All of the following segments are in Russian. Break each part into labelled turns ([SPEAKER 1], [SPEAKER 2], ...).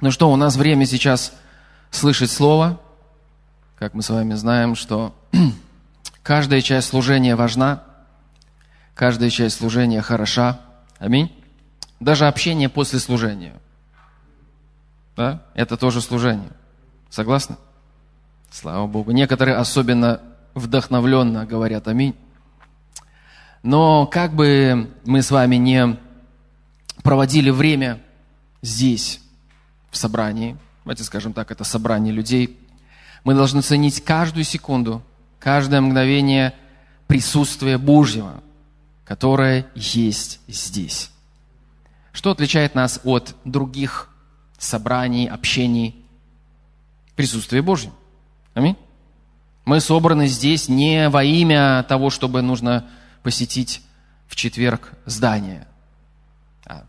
[SPEAKER 1] Ну что, у нас время сейчас слышать Слово. Как мы с вами знаем, что каждая часть служения важна, каждая часть служения хороша. Аминь. Даже общение после служения. Да? Это тоже служение. Согласны? Слава Богу. Некоторые особенно вдохновленно говорят аминь. Но как бы мы с вами не проводили время здесь, в собрании, давайте скажем так, это собрание людей, мы должны ценить каждую секунду, каждое мгновение присутствия Божьего, которое есть здесь. Что отличает нас от других собраний, общений? Присутствие Божье. Аминь. Мы собраны здесь не во имя того, чтобы нужно посетить в четверг здание. А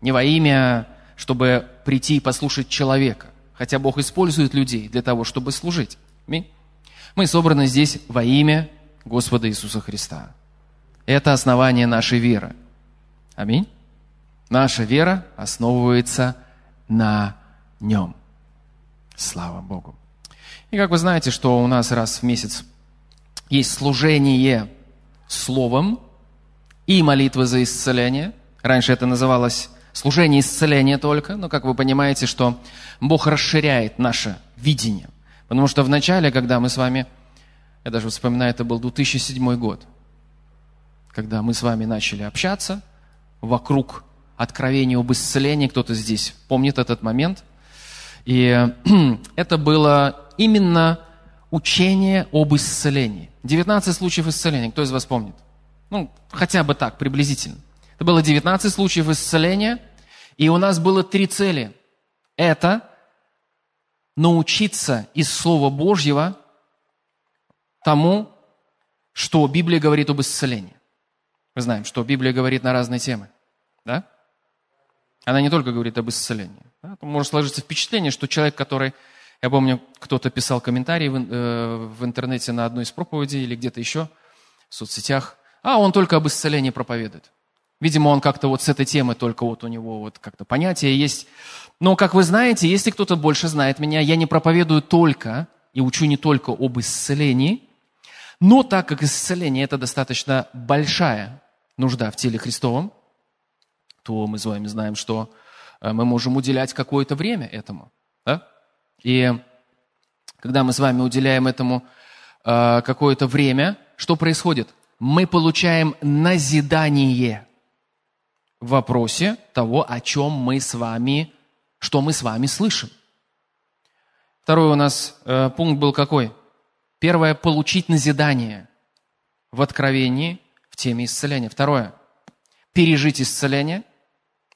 [SPEAKER 1] не во имя, чтобы прийти и послушать человека. Хотя Бог использует людей для того, чтобы служить. Аминь. Мы собраны здесь во имя Господа Иисуса Христа. Это основание нашей веры. Аминь. Наша вера основывается на нем. Слава Богу. И как вы знаете, что у нас раз в месяц есть служение словом и молитва за исцеление. Раньше это называлось служение исцеления только, но как вы понимаете, что Бог расширяет наше видение. Потому что в начале, когда мы с вами, я даже вспоминаю, это был 2007 год, когда мы с вами начали общаться вокруг откровения об исцелении, кто-то здесь помнит этот момент. И это было именно учение об исцелении. 19 случаев исцеления. Кто из вас помнит? Ну, хотя бы так, приблизительно. Это было 19 случаев исцеления, и у нас было три цели. Это научиться из Слова Божьего тому, что Библия говорит об исцелении. Мы знаем, что Библия говорит на разные темы. Да? Она не только говорит об исцелении. Да? Может сложиться впечатление, что человек, который я помню, кто-то писал комментарий в, э, в интернете на одной из проповедей или где-то еще в соцсетях. А, он только об исцелении проповедует. Видимо, он как-то вот с этой темы только вот у него вот как-то понятие есть. Но, как вы знаете, если кто-то больше знает меня, я не проповедую только и учу не только об исцелении, но так как исцеление – это достаточно большая нужда в теле Христовом, то мы с вами знаем, что э, мы можем уделять какое-то время этому. Да? И когда мы с вами уделяем этому э, какое-то время, что происходит? Мы получаем назидание в вопросе того, о чем мы с вами, что мы с вами слышим. Второй у нас э, пункт был какой? Первое – получить назидание в откровении в теме исцеления. Второе – пережить исцеление,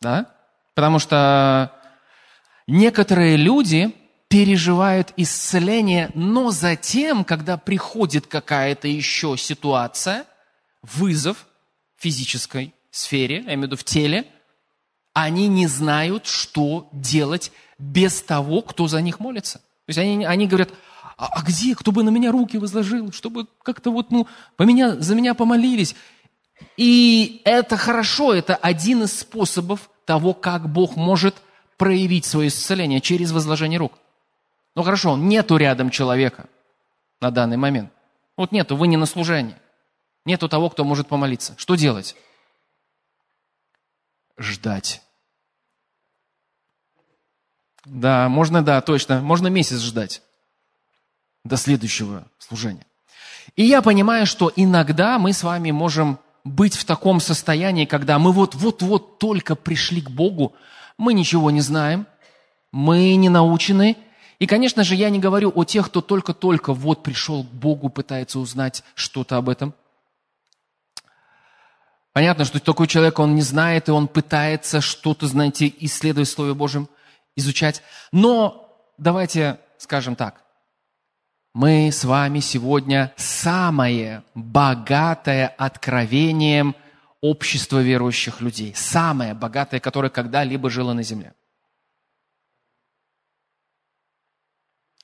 [SPEAKER 1] да? Потому что некоторые люди переживают исцеление, но затем, когда приходит какая-то еще ситуация, вызов физической сфере, я имею в виду в теле, они не знают, что делать без того, кто за них молится. То есть они, они говорят, а, а где, кто бы на меня руки возложил, чтобы как-то вот, ну, по меня, за меня помолились. И это хорошо, это один из способов того, как Бог может проявить свое исцеление через возложение рук. Ну хорошо, нету рядом человека на данный момент. Вот нету, вы не на служении. Нету того, кто может помолиться. Что делать? Ждать. Да, можно, да, точно. Можно месяц ждать до следующего служения. И я понимаю, что иногда мы с вами можем быть в таком состоянии, когда мы вот-вот-вот только пришли к Богу, мы ничего не знаем, мы не научены, и, конечно же, я не говорю о тех, кто только-только вот пришел к Богу, пытается узнать что-то об этом. Понятно, что такой человек, он не знает, и он пытается что-то, знаете, исследовать в Слове Божьем, изучать. Но давайте скажем так. Мы с вами сегодня самое богатое откровением общества верующих людей. Самое богатое, которое когда-либо жило на земле.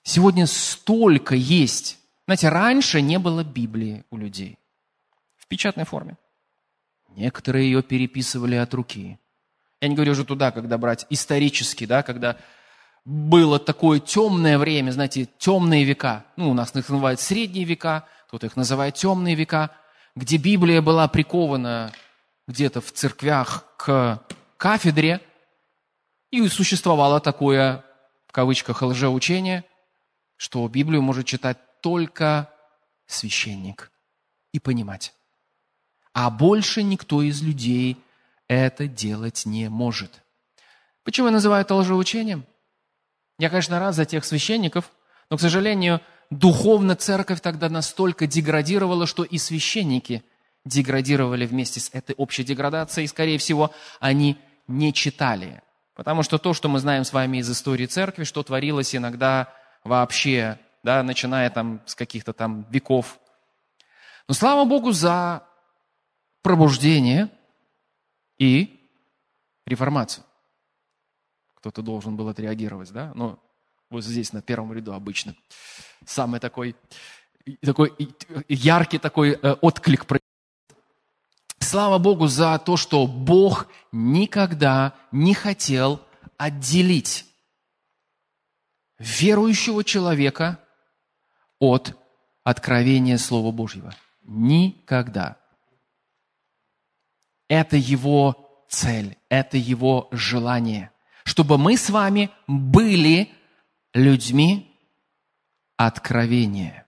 [SPEAKER 1] Сегодня столько есть. Знаете, раньше не было Библии у людей в печатной форме. Некоторые ее переписывали от руки. Я не говорю уже туда, когда брать исторически, да, когда было такое темное время, знаете, темные века. Ну, у нас их называют средние века, кто-то их называет темные века, где Библия была прикована где-то в церквях к кафедре, и существовало такое, в кавычках, лжеучение, что Библию может читать только священник и понимать. А больше никто из людей это делать не может. Почему я называю это лжеучением? Я, конечно, рад за тех священников, но, к сожалению, духовно церковь тогда настолько деградировала, что и священники деградировали вместе с этой общей деградацией, и, скорее всего, они не читали. Потому что то, что мы знаем с вами из истории церкви, что творилось иногда вообще, да, начиная там с каких-то там веков. Но слава Богу за пробуждение и реформацию. Кто-то должен был отреагировать, да? Но вот здесь, на первом ряду обычно. Самый такой, такой яркий такой э, отклик. Слава Богу за то, что Бог никогда не хотел отделить верующего человека от откровения Слова Божьего. Никогда. Это его цель, это его желание чтобы мы с вами были людьми откровения.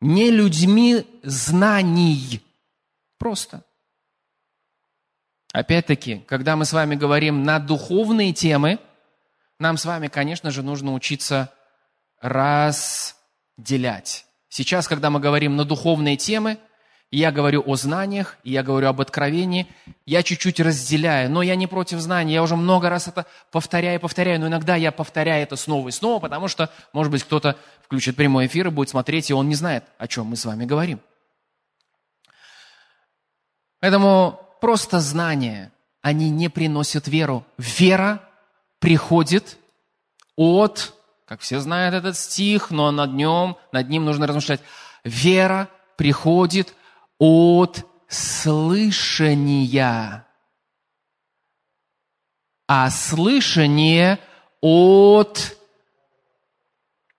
[SPEAKER 1] Не людьми знаний. Просто. Опять-таки, когда мы с вами говорим на духовные темы, нам с вами, конечно же, нужно учиться разделять. Сейчас, когда мы говорим на духовные темы – я говорю о знаниях, я говорю об откровении, я чуть-чуть разделяю, но я не против знаний, я уже много раз это повторяю повторяю, но иногда я повторяю это снова и снова, потому что, может быть, кто-то включит прямой эфир и будет смотреть, и он не знает, о чем мы с вами говорим. Поэтому просто знания, они не приносят веру. Вера приходит от, как все знают этот стих, но над нем, над ним нужно размышлять. Вера приходит от слышания, а слышание от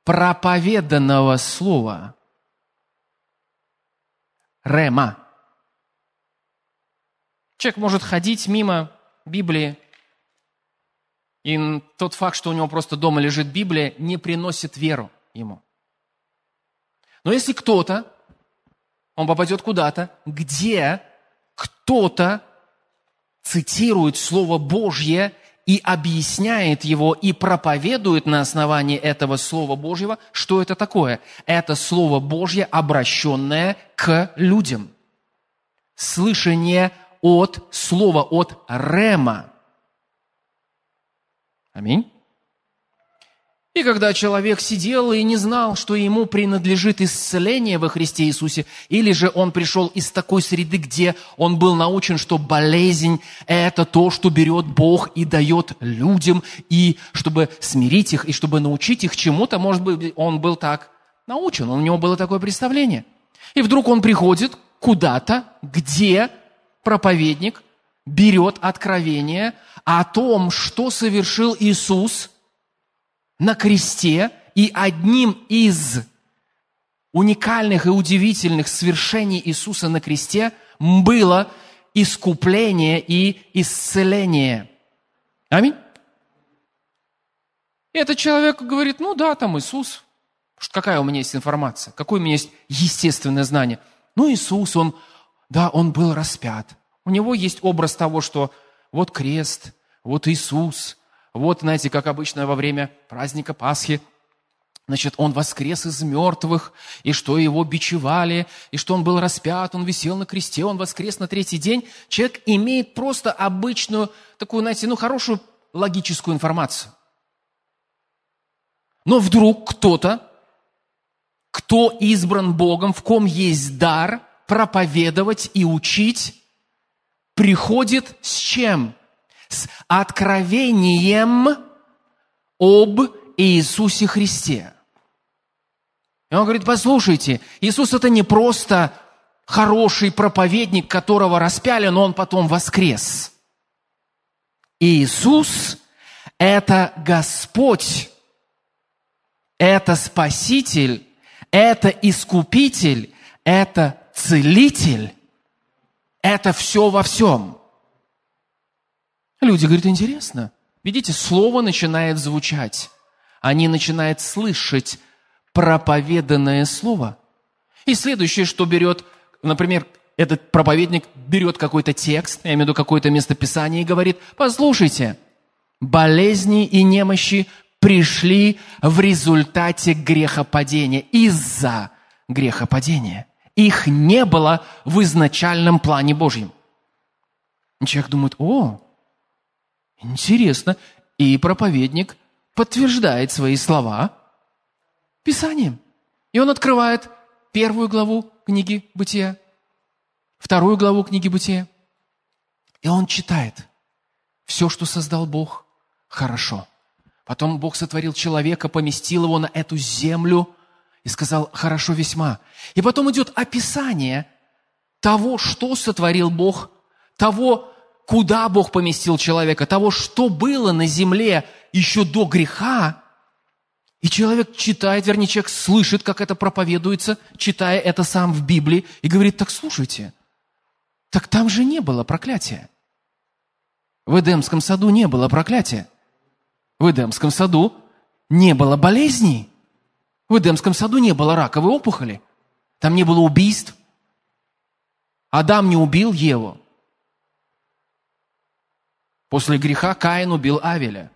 [SPEAKER 1] проповеданного слова. Рема. Человек может ходить мимо Библии, и тот факт, что у него просто дома лежит Библия, не приносит веру ему. Но если кто-то он попадет куда-то, где кто-то цитирует Слово Божье и объясняет его и проповедует на основании этого Слова Божьего, что это такое. Это Слово Божье, обращенное к людям. Слышание от Слова, от Рема. Аминь. И когда человек сидел и не знал, что ему принадлежит исцеление во Христе Иисусе, или же он пришел из такой среды, где он был научен, что болезнь – это то, что берет Бог и дает людям, и чтобы смирить их, и чтобы научить их чему-то, может быть, он был так научен, у него было такое представление. И вдруг он приходит куда-то, где проповедник берет откровение о том, что совершил Иисус – на кресте, и одним из уникальных и удивительных свершений Иисуса на кресте было искупление и исцеление. Аминь. И этот человек говорит, ну да, там Иисус. Какая у меня есть информация? Какое у меня есть естественное знание? Ну, Иисус, он, да, он был распят. У него есть образ того, что вот крест, вот Иисус, вот, знаете, как обычно во время праздника Пасхи, Значит, он воскрес из мертвых, и что его бичевали, и что он был распят, он висел на кресте, он воскрес на третий день. Человек имеет просто обычную, такую, знаете, ну, хорошую логическую информацию. Но вдруг кто-то, кто избран Богом, в ком есть дар проповедовать и учить, приходит с чем? С откровением об Иисусе Христе. И он говорит, послушайте, Иисус это не просто хороший проповедник, которого распяли, но он потом воскрес. Иисус – это Господь, это Спаситель, это Искупитель, это Целитель, это все во всем. Люди говорят, интересно. Видите, слово начинает звучать. Они начинают слышать проповеданное слово. И следующее, что берет, например, этот проповедник берет какой-то текст, я имею в виду какое-то местописание и говорит, послушайте, болезни и немощи пришли в результате грехопадения, из-за грехопадения. Их не было в изначальном плане Божьем. И человек думает, о, интересно. И проповедник подтверждает свои слова Писанием. И он открывает первую главу книги Бытия, вторую главу книги Бытия. И он читает. Все, что создал Бог, хорошо. Потом Бог сотворил человека, поместил его на эту землю и сказал, хорошо весьма. И потом идет описание того, что сотворил Бог, того, куда Бог поместил человека, того, что было на земле еще до греха. И человек читает, вернее, человек слышит, как это проповедуется, читая это сам в Библии, и говорит, так слушайте, так там же не было проклятия. В Эдемском саду не было проклятия. В Эдемском саду не было болезней. В Эдемском саду не было раковой опухоли. Там не было убийств. Адам не убил Еву. После греха Каин убил Авеля.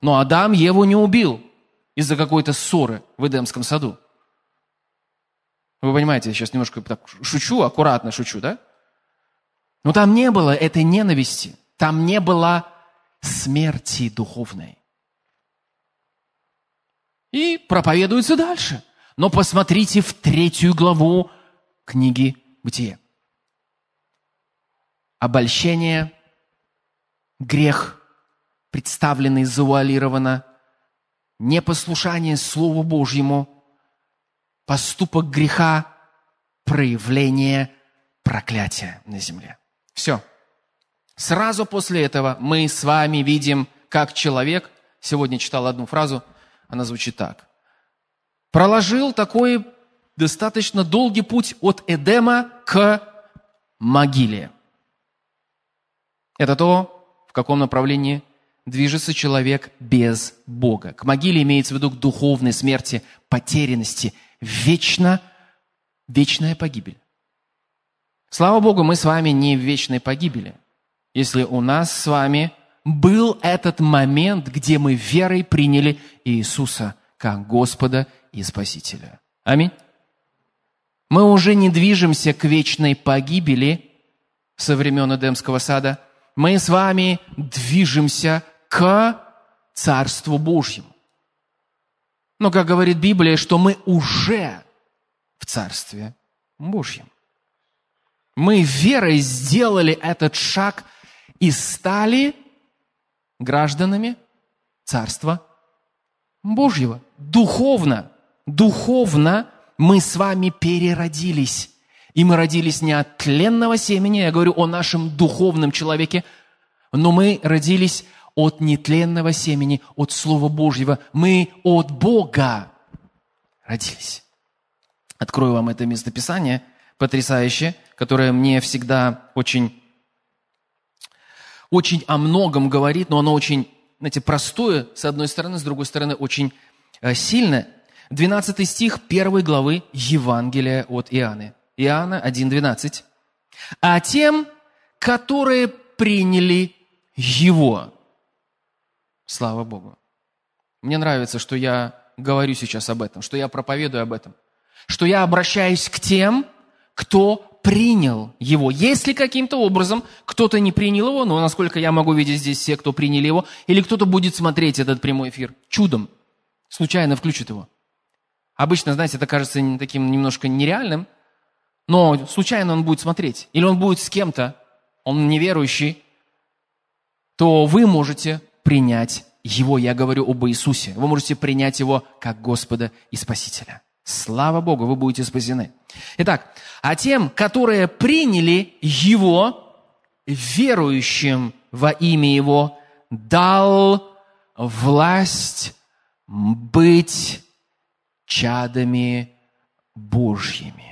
[SPEAKER 1] Но Адам Еву не убил из-за какой-то ссоры в Эдемском саду. Вы понимаете, я сейчас немножко так шучу, аккуратно шучу, да? Но там не было этой ненависти, там не было смерти духовной. И проповедуется дальше. Но посмотрите в третью главу книги Бытия. Обольщение, грех, представленный завуалированно, непослушание Слову Божьему, поступок греха, проявление проклятия на земле. Все. Сразу после этого мы с вами видим, как человек, сегодня читал одну фразу, она звучит так. Проложил такой достаточно долгий путь от Эдема к могиле. Это то, в каком направлении движется человек без Бога. К могиле имеется в виду к духовной смерти, потерянности, вечно, вечная погибель. Слава Богу, мы с вами не в вечной погибели если у нас с вами был этот момент, где мы верой приняли Иисуса как Господа и Спасителя. Аминь. Мы уже не движемся к вечной погибели со времен Эдемского сада. Мы с вами движемся к Царству Божьему. Но, как говорит Библия, что мы уже в Царстве Божьем. Мы верой сделали этот шаг – и стали гражданами Царства Божьего. Духовно, духовно мы с вами переродились. И мы родились не от тленного семени, я говорю о нашем духовном человеке, но мы родились от нетленного семени, от Слова Божьего. Мы от Бога родились. Открою вам это местописание потрясающее, которое мне всегда очень очень о многом говорит, но оно очень, знаете, простое, с одной стороны, с другой стороны, очень э, сильное. 12 стих 1 главы Евангелия от Иоанна. Иоанна 1.12. «А тем, которые приняли Его». Слава Богу. Мне нравится, что я говорю сейчас об этом, что я проповедую об этом, что я обращаюсь к тем, кто принял его. Если каким-то образом кто-то не принял его, но насколько я могу видеть здесь все, кто приняли его, или кто-то будет смотреть этот прямой эфир, чудом, случайно включит его. Обычно, знаете, это кажется таким немножко нереальным, но случайно он будет смотреть, или он будет с кем-то, он неверующий, то вы можете принять его, я говорю об Иисусе, вы можете принять его как Господа и Спасителя. Слава Богу, вы будете спасены. Итак, а тем, которые приняли Его, верующим во имя Его, дал власть быть чадами Божьими.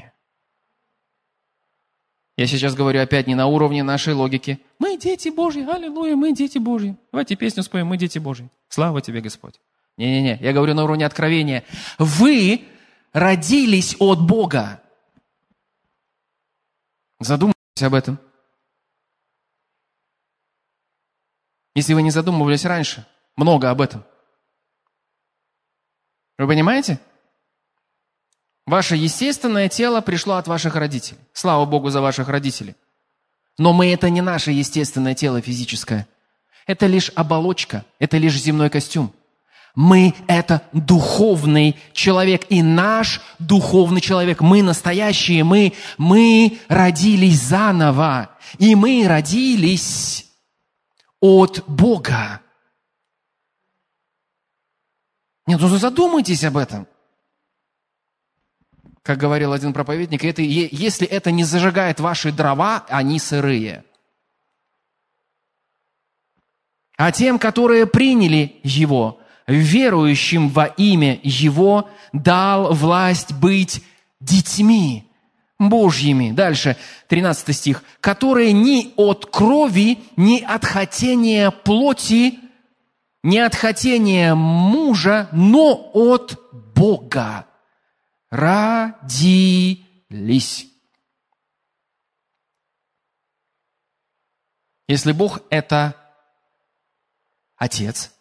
[SPEAKER 1] Я сейчас говорю опять не на уровне нашей логики. Мы дети Божьи, аллилуйя, мы дети Божьи. Давайте песню споем, мы дети Божьи. Слава тебе, Господь. Не-не-не, я говорю на уровне откровения. Вы родились от Бога. Задумайтесь об этом. Если вы не задумывались раньше, много об этом. Вы понимаете? Ваше естественное тело пришло от ваших родителей. Слава Богу за ваших родителей. Но мы это не наше естественное тело физическое. Это лишь оболочка, это лишь земной костюм. Мы – это духовный человек. И наш духовный человек, мы настоящие, мы, мы родились заново. И мы родились от Бога. Нет, ну задумайтесь об этом. Как говорил один проповедник, это, если это не зажигает ваши дрова, они сырые. А тем, которые приняли Его, верующим во имя Его, дал власть быть детьми Божьими. Дальше, 13 стих. Которые ни от крови, ни от хотения плоти, ни от хотения мужа, но от Бога родились. Если Бог – это Отец,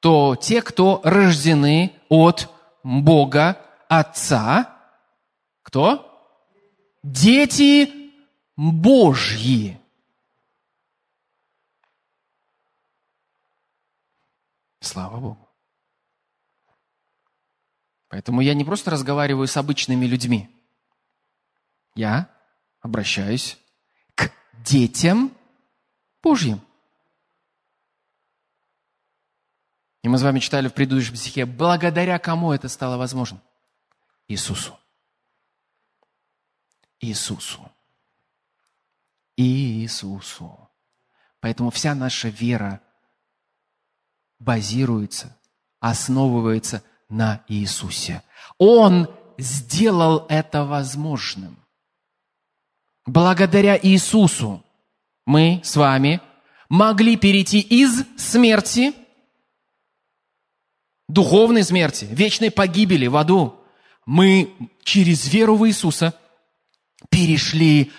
[SPEAKER 1] то те, кто рождены от Бога Отца, кто? Дети Божьи. Слава Богу. Поэтому я не просто разговариваю с обычными людьми. Я обращаюсь к детям Божьим. И мы с вами читали в предыдущем стихе, благодаря кому это стало возможно? Иисусу. Иисусу. Иисусу. Поэтому вся наша вера базируется, основывается на Иисусе. Он сделал это возможным. Благодаря Иисусу мы с вами могли перейти из смерти, духовной смерти, вечной погибели в аду. Мы через веру в Иисуса перешли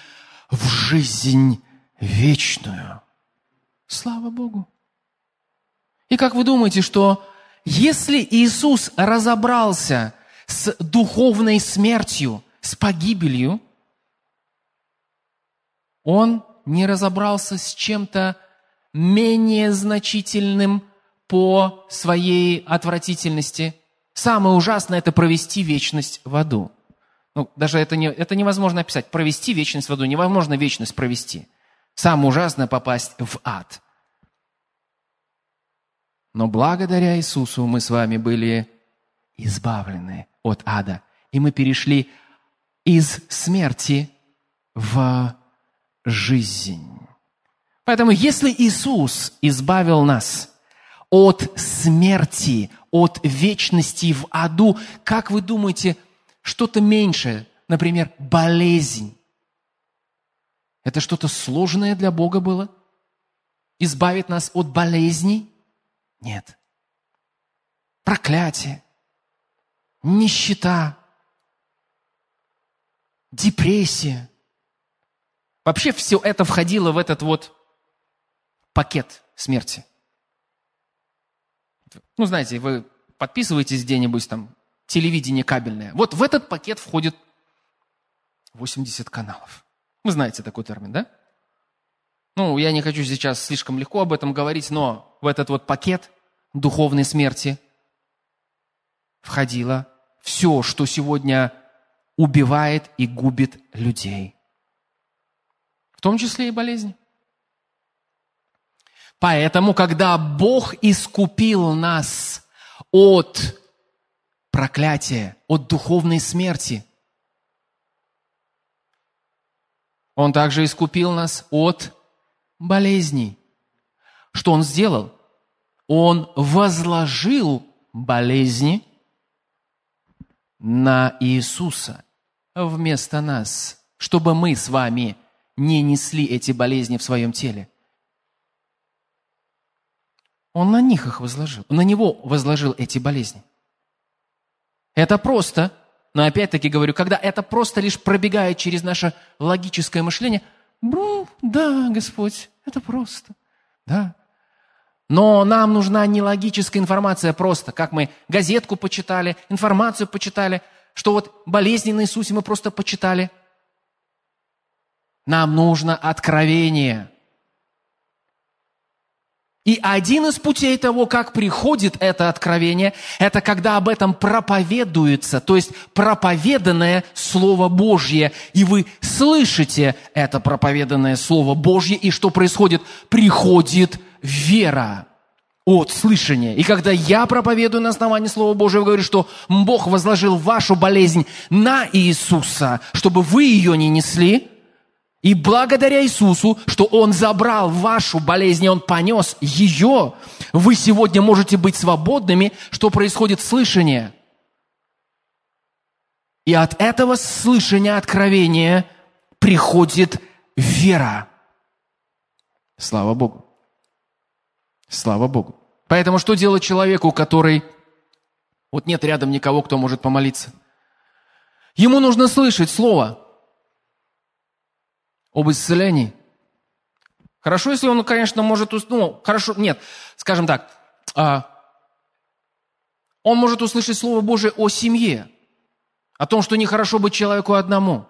[SPEAKER 1] в жизнь вечную. Слава Богу. И как вы думаете, что если Иисус разобрался с духовной смертью, с погибелью, Он не разобрался с чем-то менее значительным по своей отвратительности. Самое ужасное – это провести вечность в аду. Ну, даже это, не, это невозможно описать. Провести вечность в аду, невозможно вечность провести. Самое ужасное – попасть в ад. Но благодаря Иисусу мы с вами были избавлены от ада. И мы перешли из смерти в жизнь. Поэтому если Иисус избавил нас от смерти, от вечности в аду, как вы думаете, что-то меньшее, например, болезнь, это что-то сложное для Бога было? Избавить нас от болезней? Нет. Проклятие, нищета, депрессия. Вообще все это входило в этот вот пакет смерти. Ну, знаете, вы подписываетесь где-нибудь там, телевидение кабельное. Вот в этот пакет входит 80 каналов. Вы знаете такой термин, да? Ну, я не хочу сейчас слишком легко об этом говорить, но в этот вот пакет духовной смерти входило все, что сегодня убивает и губит людей. В том числе и болезни. Поэтому, когда Бог искупил нас от проклятия, от духовной смерти, Он также искупил нас от болезней. Что он сделал? Он возложил болезни на Иисуса вместо нас, чтобы мы с вами не несли эти болезни в своем теле. Он на них их возложил. на него возложил эти болезни. Это просто, но опять-таки говорю, когда это просто лишь пробегает через наше логическое мышление, ну, да, Господь, это просто, да. Но нам нужна не логическая информация просто, как мы газетку почитали, информацию почитали, что вот болезни на Иисусе мы просто почитали. Нам нужно откровение – и один из путей того, как приходит это откровение, это когда об этом проповедуется, то есть проповеданное Слово Божье. И вы слышите это проповеданное Слово Божье, и что происходит? Приходит вера от слышания. И когда я проповедую на основании Слова Божьего, говорю, что Бог возложил вашу болезнь на Иисуса, чтобы вы ее не несли – и благодаря Иисусу, что Он забрал вашу болезнь, и Он понес ее, вы сегодня можете быть свободными, что происходит слышание. И от этого слышания, откровения приходит вера. Слава Богу. Слава Богу. Поэтому что делать человеку, который... Вот нет рядом никого, кто может помолиться. Ему нужно слышать Слово – об исцелении. Хорошо, если он, конечно, может... Ну, хорошо, нет, скажем так, а, он может услышать Слово Божие о семье, о том, что нехорошо быть человеку одному.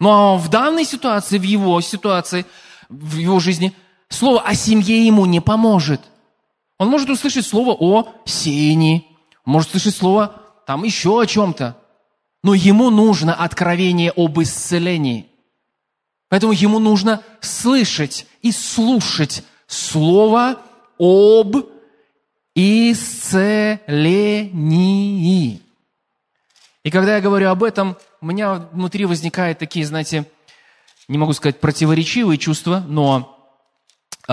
[SPEAKER 1] Но в данной ситуации, в его ситуации, в его жизни, слово о семье ему не поможет. Он может услышать слово о сеянии, может услышать слово там еще о чем-то. Но ему нужно откровение об исцелении – Поэтому ему нужно слышать и слушать слово об исцелении. И когда я говорю об этом, у меня внутри возникают такие, знаете, не могу сказать противоречивые чувства, но э,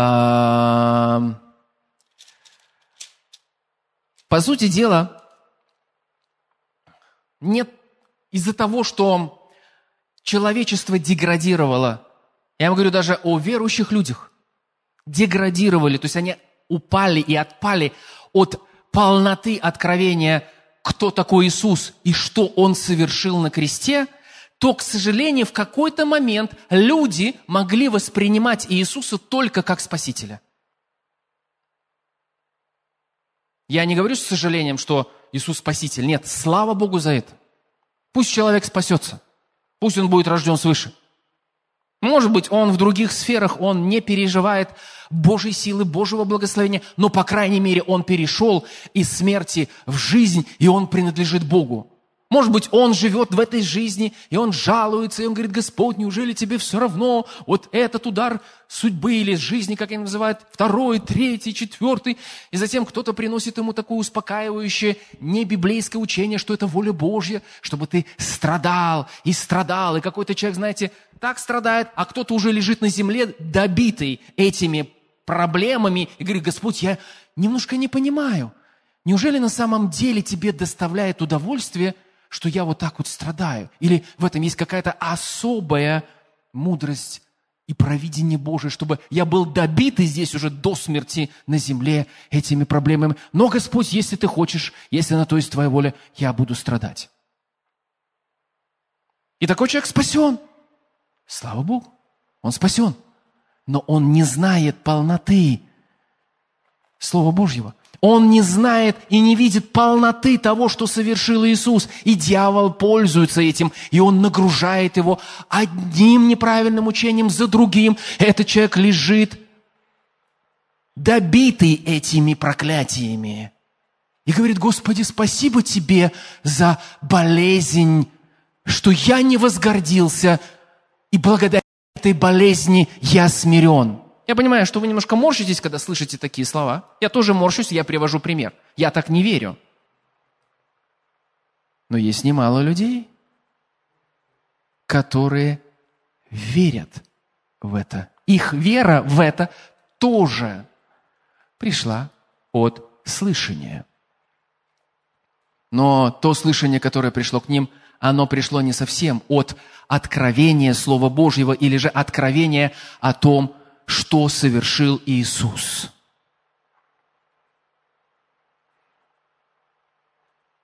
[SPEAKER 1] по сути дела, нет из-за того, что человечество деградировало. Я вам говорю даже о верующих людях. Деградировали, то есть они упали и отпали от полноты откровения, кто такой Иисус и что Он совершил на кресте, то, к сожалению, в какой-то момент люди могли воспринимать Иисуса только как Спасителя. Я не говорю с сожалением, что Иисус Спаситель. Нет, слава Богу за это. Пусть человек спасется – Пусть он будет рожден свыше. Может быть, он в других сферах, он не переживает Божьей силы, Божьего благословения, но, по крайней мере, он перешел из смерти в жизнь, и он принадлежит Богу. Может быть, он живет в этой жизни, и он жалуется, и он говорит, Господь, неужели тебе все равно? Вот этот удар судьбы или жизни, как они называют, второй, третий, четвертый, и затем кто-то приносит ему такое успокаивающее, не библейское учение, что это воля Божья, чтобы ты страдал и страдал, и какой-то человек, знаете, так страдает, а кто-то уже лежит на земле, добитый этими проблемами, и говорит, Господь, я немножко не понимаю, неужели на самом деле тебе доставляет удовольствие – что я вот так вот страдаю. Или в этом есть какая-то особая мудрость и провидение Божие, чтобы я был добитый здесь уже до смерти на земле этими проблемами. Но, Господь, если ты хочешь, если на то есть твоя воля, я буду страдать. И такой человек спасен. Слава Богу, он спасен. Но он не знает полноты Слова Божьего. Он не знает и не видит полноты того, что совершил Иисус. И дьявол пользуется этим, и он нагружает его одним неправильным учением за другим. Этот человек лежит добитый этими проклятиями. И говорит, Господи, спасибо Тебе за болезнь, что я не возгордился, и благодаря этой болезни я смирен. Я понимаю, что вы немножко морщитесь, когда слышите такие слова. Я тоже морщусь, я привожу пример. Я так не верю. Но есть немало людей, которые верят в это. Их вера в это тоже пришла от слышания. Но то слышание, которое пришло к ним, оно пришло не совсем от откровения Слова Божьего или же откровения о том, что совершил Иисус.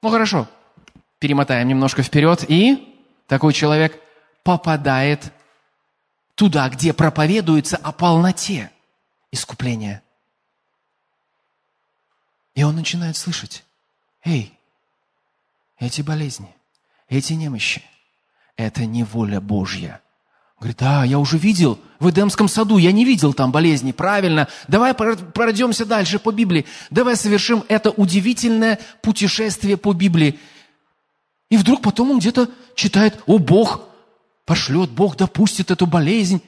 [SPEAKER 1] Ну хорошо, перемотаем немножко вперед, и такой человек попадает туда, где проповедуется о полноте искупления. И он начинает слышать, эй, эти болезни, эти немощи, это не воля Божья. Говорит, да, я уже видел в Эдемском саду, я не видел там болезни, правильно. Давай пройдемся дальше по Библии. Давай совершим это удивительное путешествие по Библии. И вдруг потом он где-то читает, о, Бог пошлет, Бог допустит эту болезнь.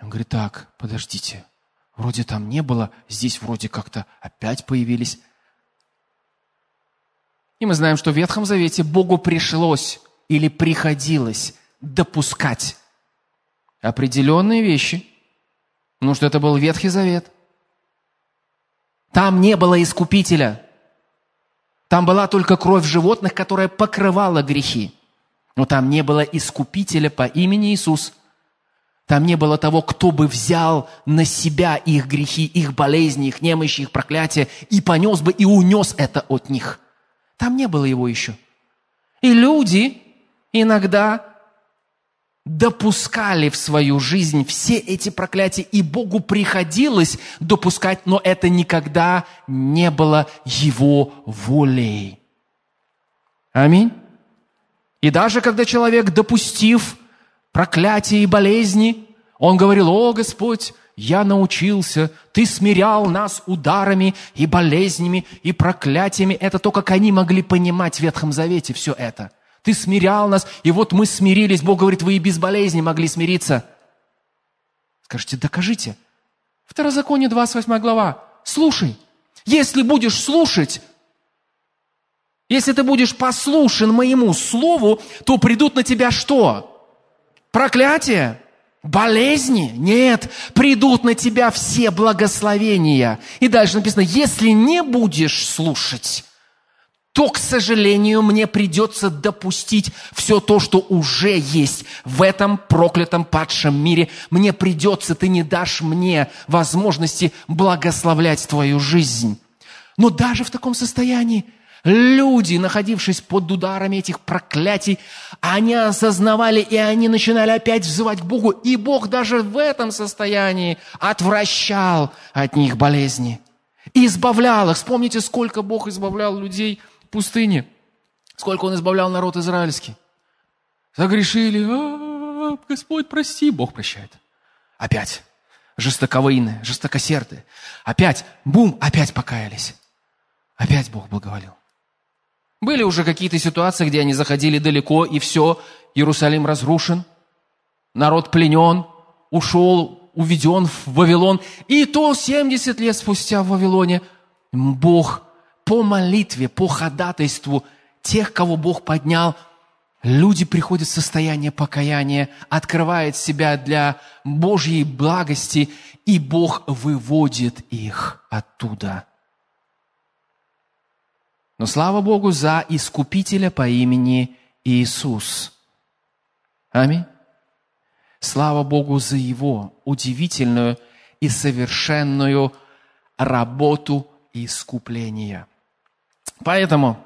[SPEAKER 1] Он говорит, так, подождите, вроде там не было, здесь вроде как-то опять появились. И мы знаем, что в Ветхом Завете Богу пришлось или приходилось допускать определенные вещи, потому что это был Ветхий Завет. Там не было искупителя. Там была только кровь животных, которая покрывала грехи. Но там не было искупителя по имени Иисус – там не было того, кто бы взял на себя их грехи, их болезни, их немощи, их проклятия и понес бы и унес это от них. Там не было его еще. И люди иногда допускали в свою жизнь все эти проклятия, и Богу приходилось допускать, но это никогда не было Его волей. Аминь. И даже когда человек, допустив проклятия и болезни, он говорил, о Господь, я научился, ты смирял нас ударами и болезнями и проклятиями. Это то, как они могли понимать в Ветхом Завете все это. Ты смирял нас, и вот мы смирились. Бог говорит, вы и без болезни могли смириться. Скажите, докажите. Второзаконие 28 глава. Слушай. Если будешь слушать, если ты будешь послушен моему слову, то придут на тебя что? Проклятие, болезни? Нет, придут на тебя все благословения. И дальше написано, если не будешь слушать, то, к сожалению, мне придется допустить все то, что уже есть в этом проклятом падшем мире. Мне придется, ты не дашь мне возможности благословлять твою жизнь. Но даже в таком состоянии Люди, находившись под ударами этих проклятий, они осознавали, и они начинали опять взывать к Богу. И Бог даже в этом состоянии отвращал от них болезни. И избавлял их. Вспомните, сколько Бог избавлял людей пустыне. Сколько Он избавлял народ израильский. Загрешили. А, Господь, прости. Бог прощает. Опять. Жестоковыйные, жестокосердые. Опять. Бум. Опять покаялись. Опять Бог благоволил. Были уже какие-то ситуации, где они заходили далеко, и все, Иерусалим разрушен, народ пленен, ушел, уведен в Вавилон. И то 70 лет спустя в Вавилоне Бог по молитве, по ходатайству тех, кого Бог поднял, люди приходят в состояние покаяния, открывают себя для Божьей благости, и Бог выводит их оттуда – но слава Богу за Искупителя по имени Иисус. Аминь. Слава Богу за Его удивительную и совершенную работу искупления. Поэтому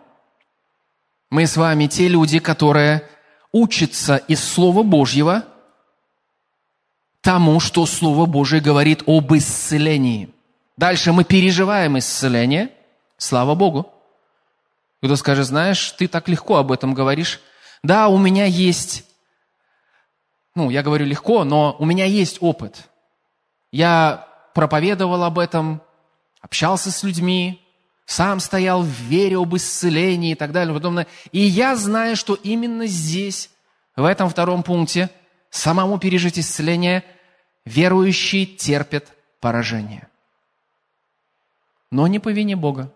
[SPEAKER 1] мы с вами те люди, которые учатся из Слова Божьего тому, что Слово Божье говорит об исцелении. Дальше мы переживаем исцеление, слава Богу. Кто скажет, знаешь, ты так легко об этом говоришь. Да, у меня есть, ну, я говорю легко, но у меня есть опыт. Я проповедовал об этом, общался с людьми, сам стоял в вере об исцелении и так далее. Подобное. и я знаю, что именно здесь, в этом втором пункте, самому пережить исцеление, верующий терпит поражение. Но не по вине Бога.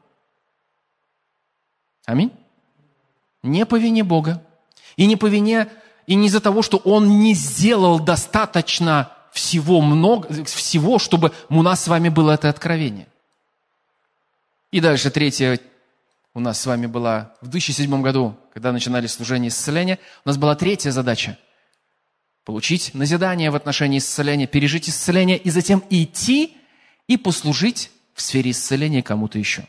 [SPEAKER 1] Аминь. Не по вине Бога. И не по вине, и не из-за того, что он не сделал достаточно всего много, всего, чтобы у нас с вами было это откровение. И дальше третье у нас с вами была в 2007 году, когда начинали служение исцеления, у нас была третья задача – получить назидание в отношении исцеления, пережить исцеление и затем идти и послужить в сфере исцеления кому-то еще.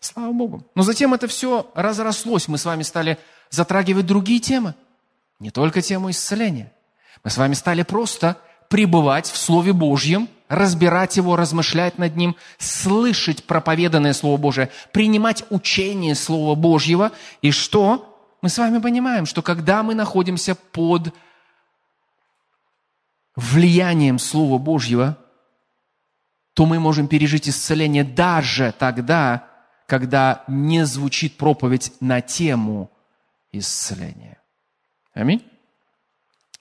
[SPEAKER 1] Слава Богу. Но затем это все разрослось. Мы с вами стали затрагивать другие темы. Не только тему исцеления. Мы с вами стали просто пребывать в Слове Божьем, разбирать его, размышлять над ним, слышать проповеданное Слово Божие, принимать учение Слова Божьего. И что? Мы с вами понимаем, что когда мы находимся под влиянием Слова Божьего, то мы можем пережить исцеление даже тогда, когда не звучит проповедь на тему исцеления. Аминь.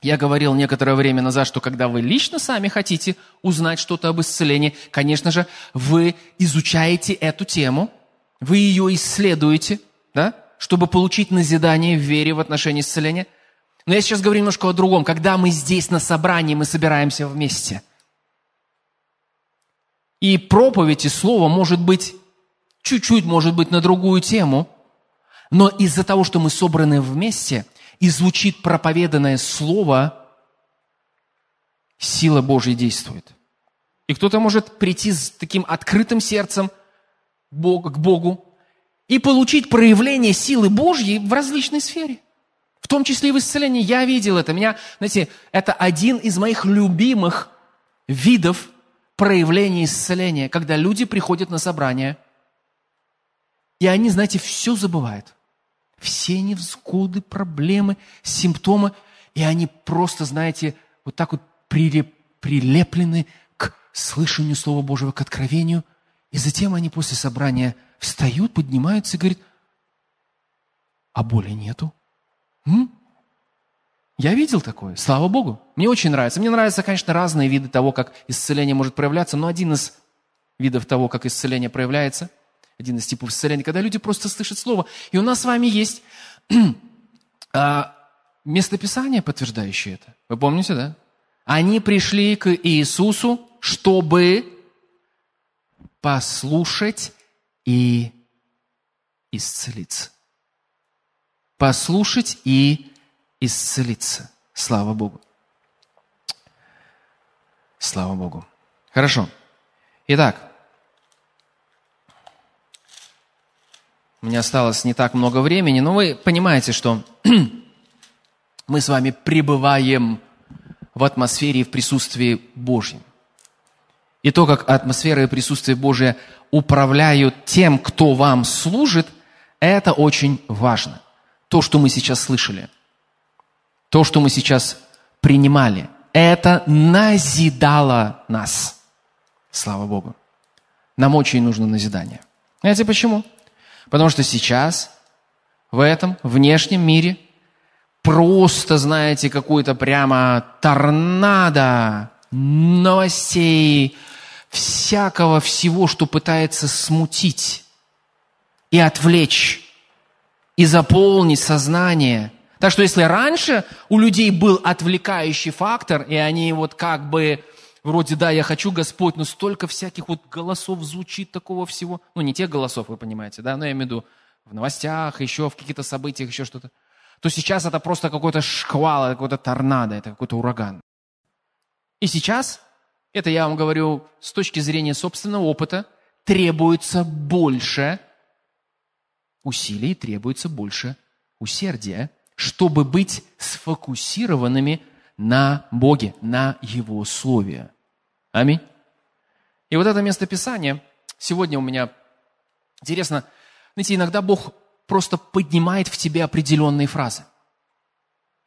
[SPEAKER 1] Я говорил некоторое время назад, что когда вы лично сами хотите узнать что-то об исцелении, конечно же, вы изучаете эту тему, вы ее исследуете, да, чтобы получить назидание в вере в отношении исцеления. Но я сейчас говорю немножко о другом. Когда мы здесь на собрании, мы собираемся вместе. И проповедь и слово может быть чуть-чуть, может быть, на другую тему, но из-за того, что мы собраны вместе – и звучит проповеданное слово, сила Божья действует. И кто-то может прийти с таким открытым сердцем к Богу и получить проявление силы Божьей в различной сфере. В том числе и в исцелении. Я видел это. Меня, знаете, это один из моих любимых видов проявления исцеления, когда люди приходят на собрание, и они, знаете, все забывают все невзгоды, проблемы, симптомы, и они просто, знаете, вот так вот прилеплены к слышанию Слова Божьего, к откровению, и затем они после собрания встают, поднимаются и говорят, а боли нету. М? Я видел такое, слава Богу. Мне очень нравится. Мне нравятся, конечно, разные виды того, как исцеление может проявляться, но один из видов того, как исцеление проявляется – один из типов исцеления, когда люди просто слышат Слово. И у нас с вами есть а, местописание, подтверждающее это. Вы помните, да? Они пришли к Иисусу, чтобы послушать и исцелиться. Послушать и исцелиться. Слава Богу. Слава Богу. Хорошо. Итак, меня осталось не так много времени, но вы понимаете, что мы с вами пребываем в атмосфере и в присутствии Божьем. И то, как атмосфера и присутствие Божие управляют тем, кто вам служит, это очень важно. То, что мы сейчас слышали, то, что мы сейчас принимали, это назидало нас. Слава Богу. Нам очень нужно назидание. Знаете почему? Потому что сейчас в этом внешнем мире просто, знаете, какой-то прямо торнадо новостей, всякого всего, что пытается смутить и отвлечь, и заполнить сознание. Так что если раньше у людей был отвлекающий фактор, и они вот как бы вроде, да, я хочу Господь, но столько всяких вот голосов звучит такого всего. Ну, не тех голосов, вы понимаете, да, но я имею в виду в новостях, еще в каких-то событиях, еще что-то. То сейчас это просто какой-то шквал, это какой-то торнадо, это какой-то ураган. И сейчас, это я вам говорю с точки зрения собственного опыта, требуется больше усилий, требуется больше усердия, чтобы быть сфокусированными на Боге, на Его Слове. Аминь. И вот это место Писания, сегодня у меня интересно, знаете, иногда Бог просто поднимает в тебе определенные фразы.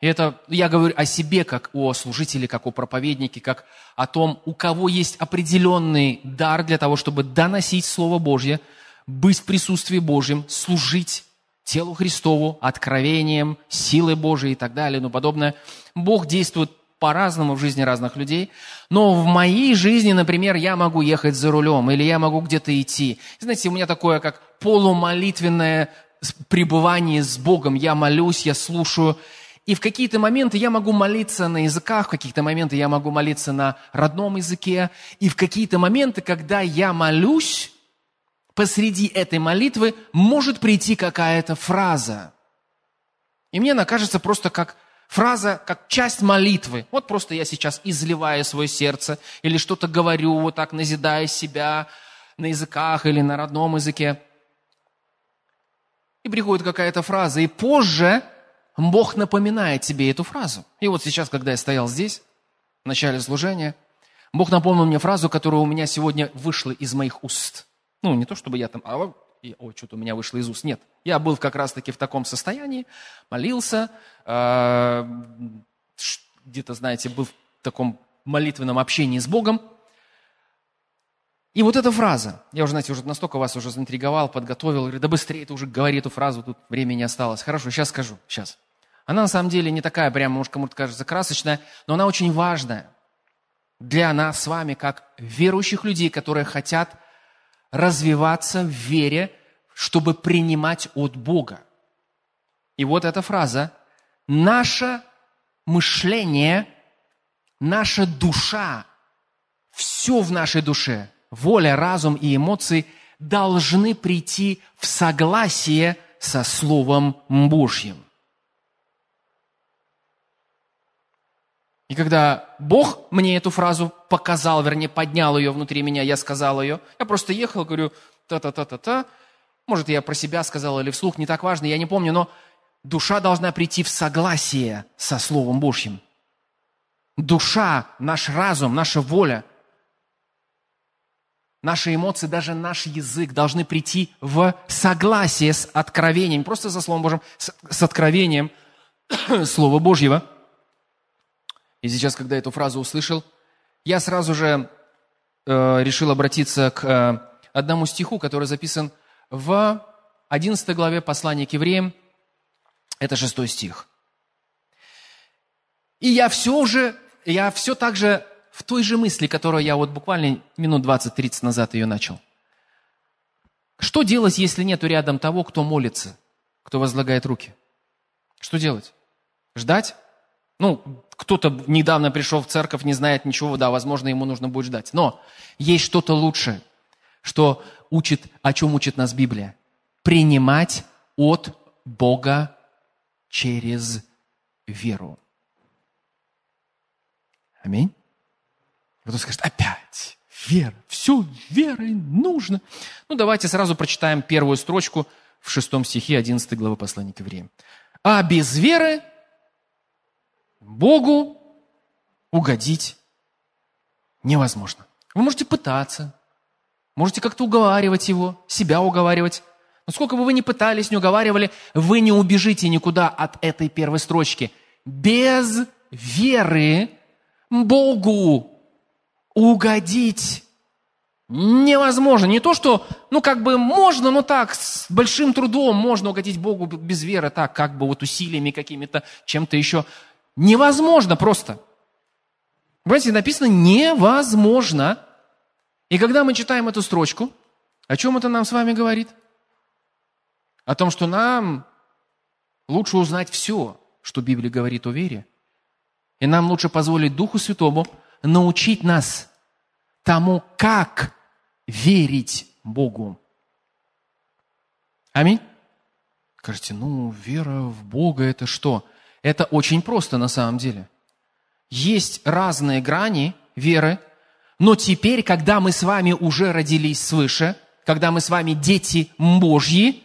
[SPEAKER 1] И это я говорю о себе, как о служителе, как о проповеднике, как о том, у кого есть определенный дар для того, чтобы доносить Слово Божье, быть в присутствии Божьем, служить телу Христову, откровением, силой Божией и так далее, ну подобное. Бог действует по-разному в жизни разных людей. Но в моей жизни, например, я могу ехать за рулем, или я могу где-то идти. Знаете, у меня такое, как полумолитвенное пребывание с Богом. Я молюсь, я слушаю. И в какие-то моменты я могу молиться на языках, в какие-то моменты я могу молиться на родном языке. И в какие-то моменты, когда я молюсь, посреди этой молитвы может прийти какая-то фраза. И мне она кажется просто как фраза, как часть молитвы. Вот просто я сейчас изливаю свое сердце или что-то говорю, вот так назидая себя на языках или на родном языке. И приходит какая-то фраза, и позже Бог напоминает тебе эту фразу. И вот сейчас, когда я стоял здесь, в начале служения, Бог напомнил мне фразу, которая у меня сегодня вышла из моих уст. Ну, не то, чтобы я там, а, и, ой, что-то у меня вышло из уст. Нет, я был как раз-таки в таком состоянии, молился, э, где-то, знаете, был в таком молитвенном общении с Богом. И вот эта фраза, я уже, знаете, уже настолько вас уже заинтриговал, подготовил, говорю, да быстрее ты уже говори эту фразу, тут времени осталось. Хорошо, сейчас скажу, сейчас. Она на самом деле не такая прямо, может, кому-то кажется красочная, но она очень важная для нас с вами, как верующих людей, которые хотят развиваться в вере, чтобы принимать от Бога. И вот эта фраза. Наше мышление, наша душа, все в нашей душе, воля, разум и эмоции должны прийти в согласие со Словом Божьим. И когда Бог мне эту фразу показал, вернее, поднял ее внутри меня, я сказал ее, я просто ехал, говорю, та-та-та-та-та, может, я про себя сказал или вслух, не так важно, я не помню, но душа должна прийти в согласие со Словом Божьим. Душа, наш разум, наша воля, наши эмоции, даже наш язык должны прийти в согласие с откровением, просто со Словом Божьим, с, с откровением Слова Божьего – и сейчас, когда эту фразу услышал, я сразу же э, решил обратиться к э, одному стиху, который записан в 11 главе послания к евреям. Это шестой стих. И я все уже, я все так же в той же мысли, которую я вот буквально минут 20-30 назад ее начал. Что делать, если нету рядом того, кто молится, кто возлагает руки? Что делать? Ждать? Ну, кто-то недавно пришел в церковь, не знает ничего, да, возможно, ему нужно будет ждать. Но есть что-то лучше, что учит, о чем учит нас Библия. Принимать от Бога через веру. Аминь. Кто скажет, опять вера, все верой нужно. Ну, давайте сразу прочитаем первую строчку в шестом стихе 11 главы послания к евреям. А без веры Богу угодить невозможно. Вы можете пытаться, можете как-то уговаривать его, себя уговаривать. Но сколько бы вы ни пытались, не уговаривали, вы не убежите никуда от этой первой строчки. Без веры Богу угодить невозможно. Не то, что, ну, как бы можно, но так, с большим трудом можно угодить Богу без веры, так, как бы вот усилиями какими-то, чем-то еще. Невозможно просто. Понимаете, написано невозможно. И когда мы читаем эту строчку, о чем это нам с вами говорит? О том, что нам лучше узнать все, что Библия говорит о вере. И нам лучше позволить Духу Святому научить нас тому, как верить Богу. Аминь. Скажите, ну, вера в Бога это что? Это очень просто на самом деле. Есть разные грани веры, но теперь, когда мы с вами уже родились свыше, когда мы с вами дети Божьи,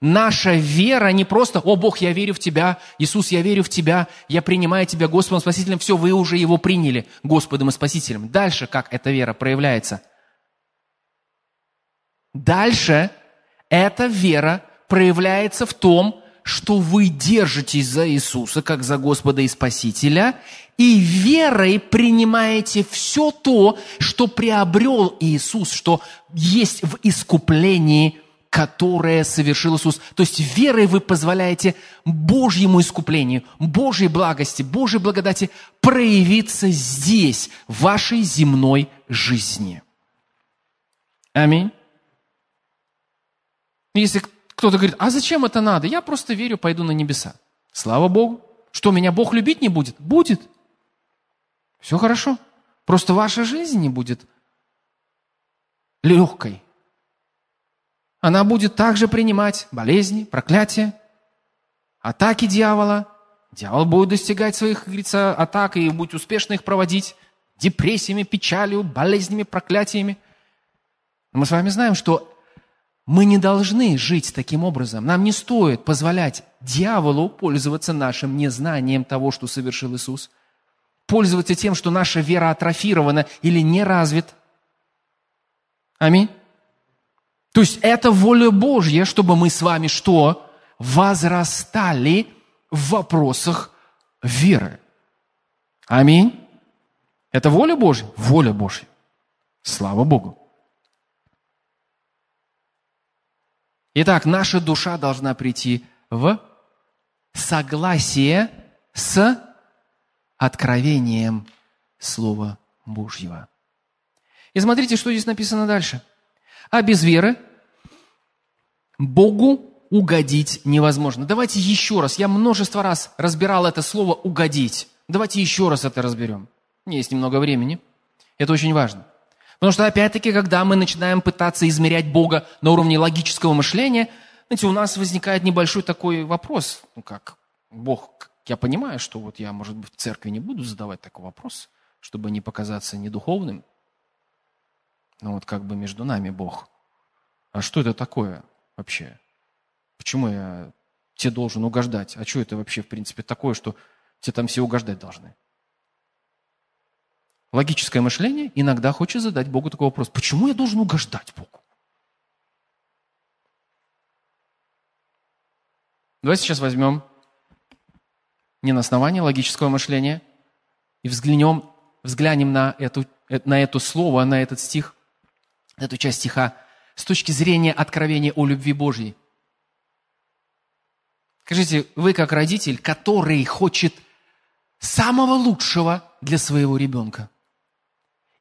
[SPEAKER 1] наша вера не просто «О, Бог, я верю в Тебя, Иисус, я верю в Тебя, я принимаю Тебя Господом Спасителем». Все, вы уже Его приняли Господом и Спасителем. Дальше как эта вера проявляется? Дальше эта вера проявляется в том, что вы держитесь за Иисуса, как за Господа и Спасителя, и верой принимаете все то, что приобрел Иисус, что есть в искуплении, которое совершил Иисус. То есть верой вы позволяете Божьему искуплению, Божьей благости, Божьей благодати проявиться здесь, в вашей земной жизни. Аминь. Если кто-то говорит, а зачем это надо? Я просто верю, пойду на небеса. Слава Богу. Что, меня Бог любить не будет? Будет. Все хорошо. Просто ваша жизнь не будет легкой. Она будет также принимать болезни, проклятия, атаки дьявола. Дьявол будет достигать своих, как говорится, атак и будет успешно их проводить депрессиями, печалью, болезнями, проклятиями. Но мы с вами знаем, что мы не должны жить таким образом. Нам не стоит позволять дьяволу пользоваться нашим незнанием того, что совершил Иисус. Пользоваться тем, что наша вера атрофирована или не развит. Аминь. То есть это воля Божья, чтобы мы с вами что? Возрастали в вопросах веры. Аминь. Это воля Божья? Воля Божья. Слава Богу. Итак, наша душа должна прийти в согласие с откровением Слова Божьего. И смотрите, что здесь написано дальше. А без веры Богу угодить невозможно. Давайте еще раз. Я множество раз разбирал это слово «угодить». Давайте еще раз это разберем. У есть немного времени. Это очень важно. Потому что, опять-таки, когда мы начинаем пытаться измерять Бога на уровне логического мышления, знаете, у нас возникает небольшой такой вопрос, ну как, Бог, я понимаю, что вот я, может быть, в церкви не буду задавать такой вопрос, чтобы не показаться недуховным, но вот как бы между нами Бог. А что это такое вообще? Почему я тебе должен угождать? А что это вообще, в принципе, такое, что тебе там все угождать должны? Логическое мышление иногда хочет задать Богу такой вопрос. Почему я должен угождать Богу? Давайте сейчас возьмем не на основании логического мышления и взглянем, взглянем на, эту, на это слово, на этот стих, эту часть стиха с точки зрения откровения о любви Божьей. Скажите, вы как родитель, который хочет самого лучшего для своего ребенка.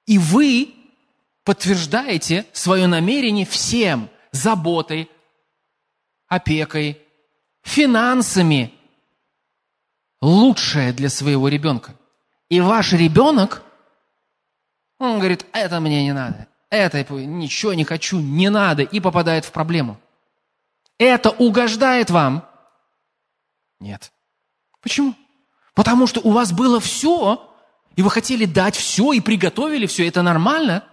[SPEAKER 1] И вы подтверждаете свое намерение всем заботой, опекой, финансами лучшее для своего ребенка. И ваш ребенок, он говорит, это мне не надо, это ничего не хочу, не надо, и попадает в проблему. Это угождает вам? Нет. Почему? Потому что у вас было все, и вы хотели дать все и приготовили все, это нормально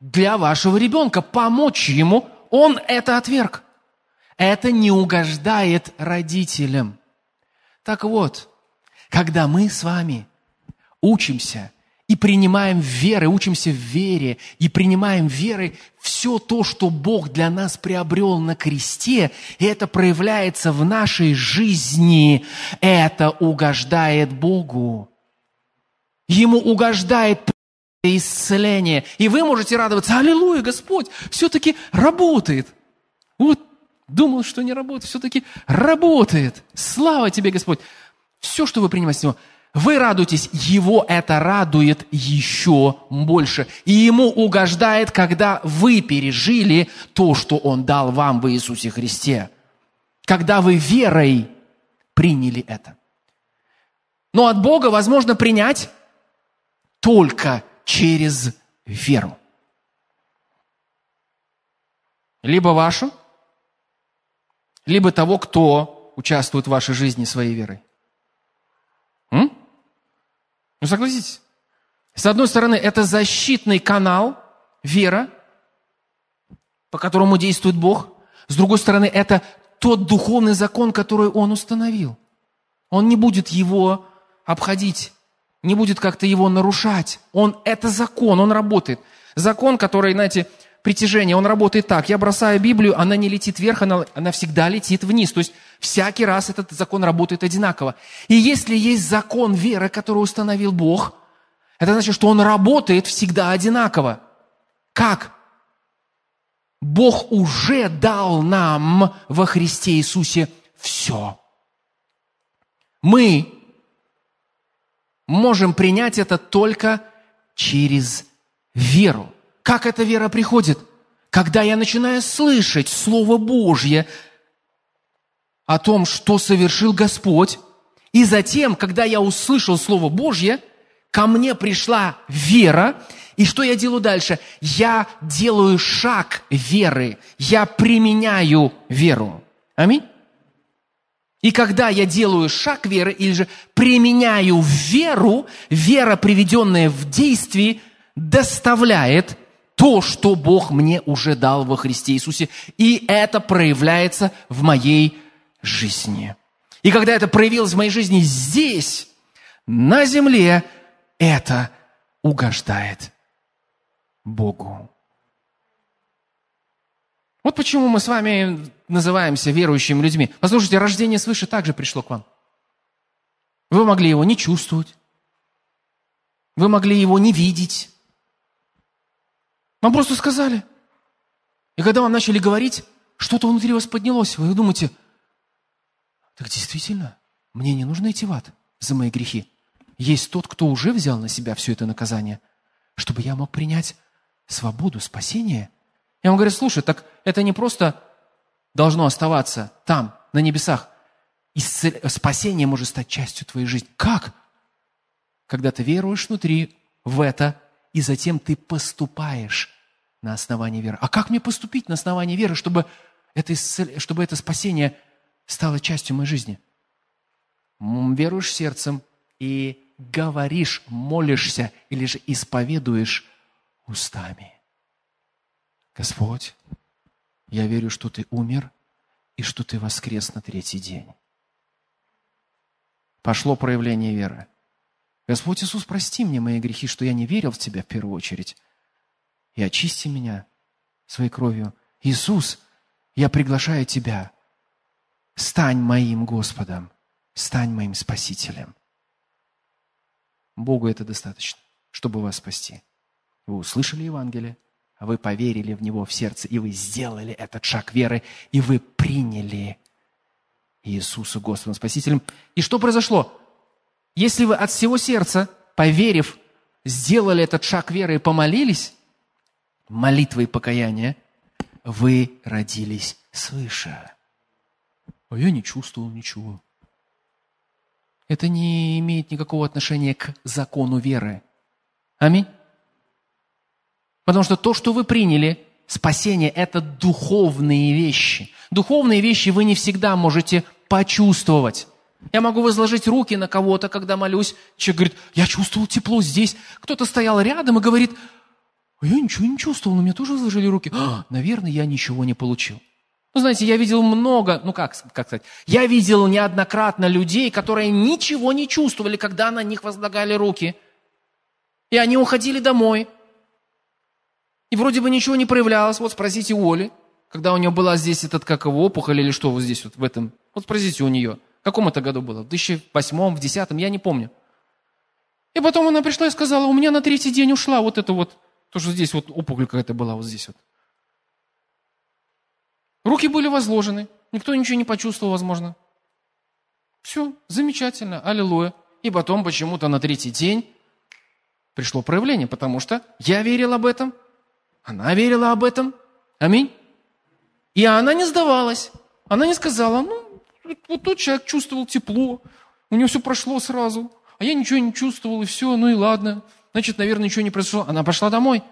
[SPEAKER 1] для вашего ребенка, помочь ему, он это отверг. Это не угождает родителям. Так вот, когда мы с вами учимся и принимаем веры, учимся в вере и принимаем веры все то, что Бог для нас приобрел на кресте, и это проявляется в нашей жизни, это угождает Богу. Ему угождает исцеление. И вы можете радоваться, аллилуйя, Господь, все-таки работает. Вот думал, что не работает, все-таки работает. Слава тебе, Господь. Все, что вы принимаете с Него, вы радуетесь, Его это радует еще больше. И Ему угождает, когда вы пережили то, что Он дал вам в Иисусе Христе. Когда вы верой приняли это. Но от Бога возможно принять только через веру. Либо вашу, либо того, кто участвует в вашей жизни своей верой. М? Ну, согласитесь. С одной стороны, это защитный канал, вера, по которому действует Бог. С другой стороны, это тот духовный закон, который Он установил. Он не будет его обходить не будет как-то его нарушать. Он, это закон, он работает. Закон, который, знаете, притяжение, он работает так. Я бросаю Библию, она не летит вверх, она, она всегда летит вниз. То есть всякий раз этот закон работает одинаково. И если есть закон веры, который установил Бог, это значит, что он работает всегда одинаково. Как? Бог уже дал нам во Христе Иисусе все. Мы можем принять это только через веру. Как эта вера приходит? Когда я начинаю слышать Слово Божье о том, что совершил Господь, И затем, когда я услышал Слово Божье, ко мне пришла вера, и что я делаю дальше? Я делаю шаг веры, я применяю веру. Аминь. И когда я делаю шаг веры или же применяю веру, вера, приведенная в действие, доставляет то, что Бог мне уже дал во Христе Иисусе. И это проявляется в моей жизни. И когда это проявилось в моей жизни здесь, на земле, это угождает Богу. Вот почему мы с вами называемся верующими людьми. Послушайте, рождение свыше также пришло к вам. Вы могли его не чувствовать. Вы могли его не видеть. Вам просто сказали. И когда вам начали говорить, что-то внутри вас поднялось. Вы думаете, так действительно, мне не нужно идти в ад за мои грехи. Есть тот, кто уже взял на себя все это наказание, чтобы я мог принять свободу, спасение. Я вам говорю, слушай, так это не просто должно оставаться там, на небесах. Исцел... Спасение может стать частью твоей жизни. Как? Когда ты веруешь внутри в это, и затем ты поступаешь на основании веры. А как мне поступить на основании веры, чтобы это, исцел... чтобы это спасение стало частью моей жизни? Веруешь сердцем и говоришь, молишься или же исповедуешь устами. Господь, я верю, что Ты умер и что Ты воскрес на третий день. Пошло проявление веры. Господь Иисус, прости мне мои грехи, что я не верил в Тебя в первую очередь. И очисти меня своей кровью. Иисус, я приглашаю Тебя. Стань моим Господом. Стань моим Спасителем. Богу это достаточно, чтобы вас спасти. Вы услышали Евангелие, вы поверили в него в сердце, и вы сделали этот шаг веры, и вы приняли Иисуса Господом Спасителем. И что произошло? Если вы от всего сердца, поверив, сделали этот шаг веры и помолились, молитвой покаяния, вы родились свыше. А я не чувствовал ничего. Это не имеет никакого отношения к закону веры. Аминь. Потому что то, что вы приняли, спасение – это духовные вещи. Духовные вещи вы не всегда можете почувствовать. Я могу возложить руки на кого-то, когда молюсь. Человек говорит, я чувствовал тепло здесь. Кто-то стоял рядом и говорит, а я ничего не чувствовал, но мне тоже возложили руки. А, наверное, я ничего не получил. Ну, знаете, я видел много, ну как, как сказать, я видел неоднократно людей, которые ничего не чувствовали, когда на них возлагали руки. И они уходили домой. И вроде бы ничего не проявлялось. Вот спросите у Оли, когда у нее была здесь этот, как его, опухоль или что вот здесь вот в этом. Вот спросите у нее. В каком это году было? В 2008, в 2010, я не помню. И потом она пришла и сказала, у меня на третий день ушла вот это вот, то, что здесь вот опухоль какая-то была, вот здесь вот. Руки были возложены, никто ничего не почувствовал, возможно. Все, замечательно, аллилуйя. И потом почему-то на третий день пришло проявление, потому что я верил об этом, она верила об этом. Аминь. И она не сдавалась. Она не сказала, ну, вот тот человек чувствовал тепло, у него все прошло сразу, а я ничего не чувствовал, и все, ну и ладно. Значит, наверное, ничего не произошло. Она пошла домой.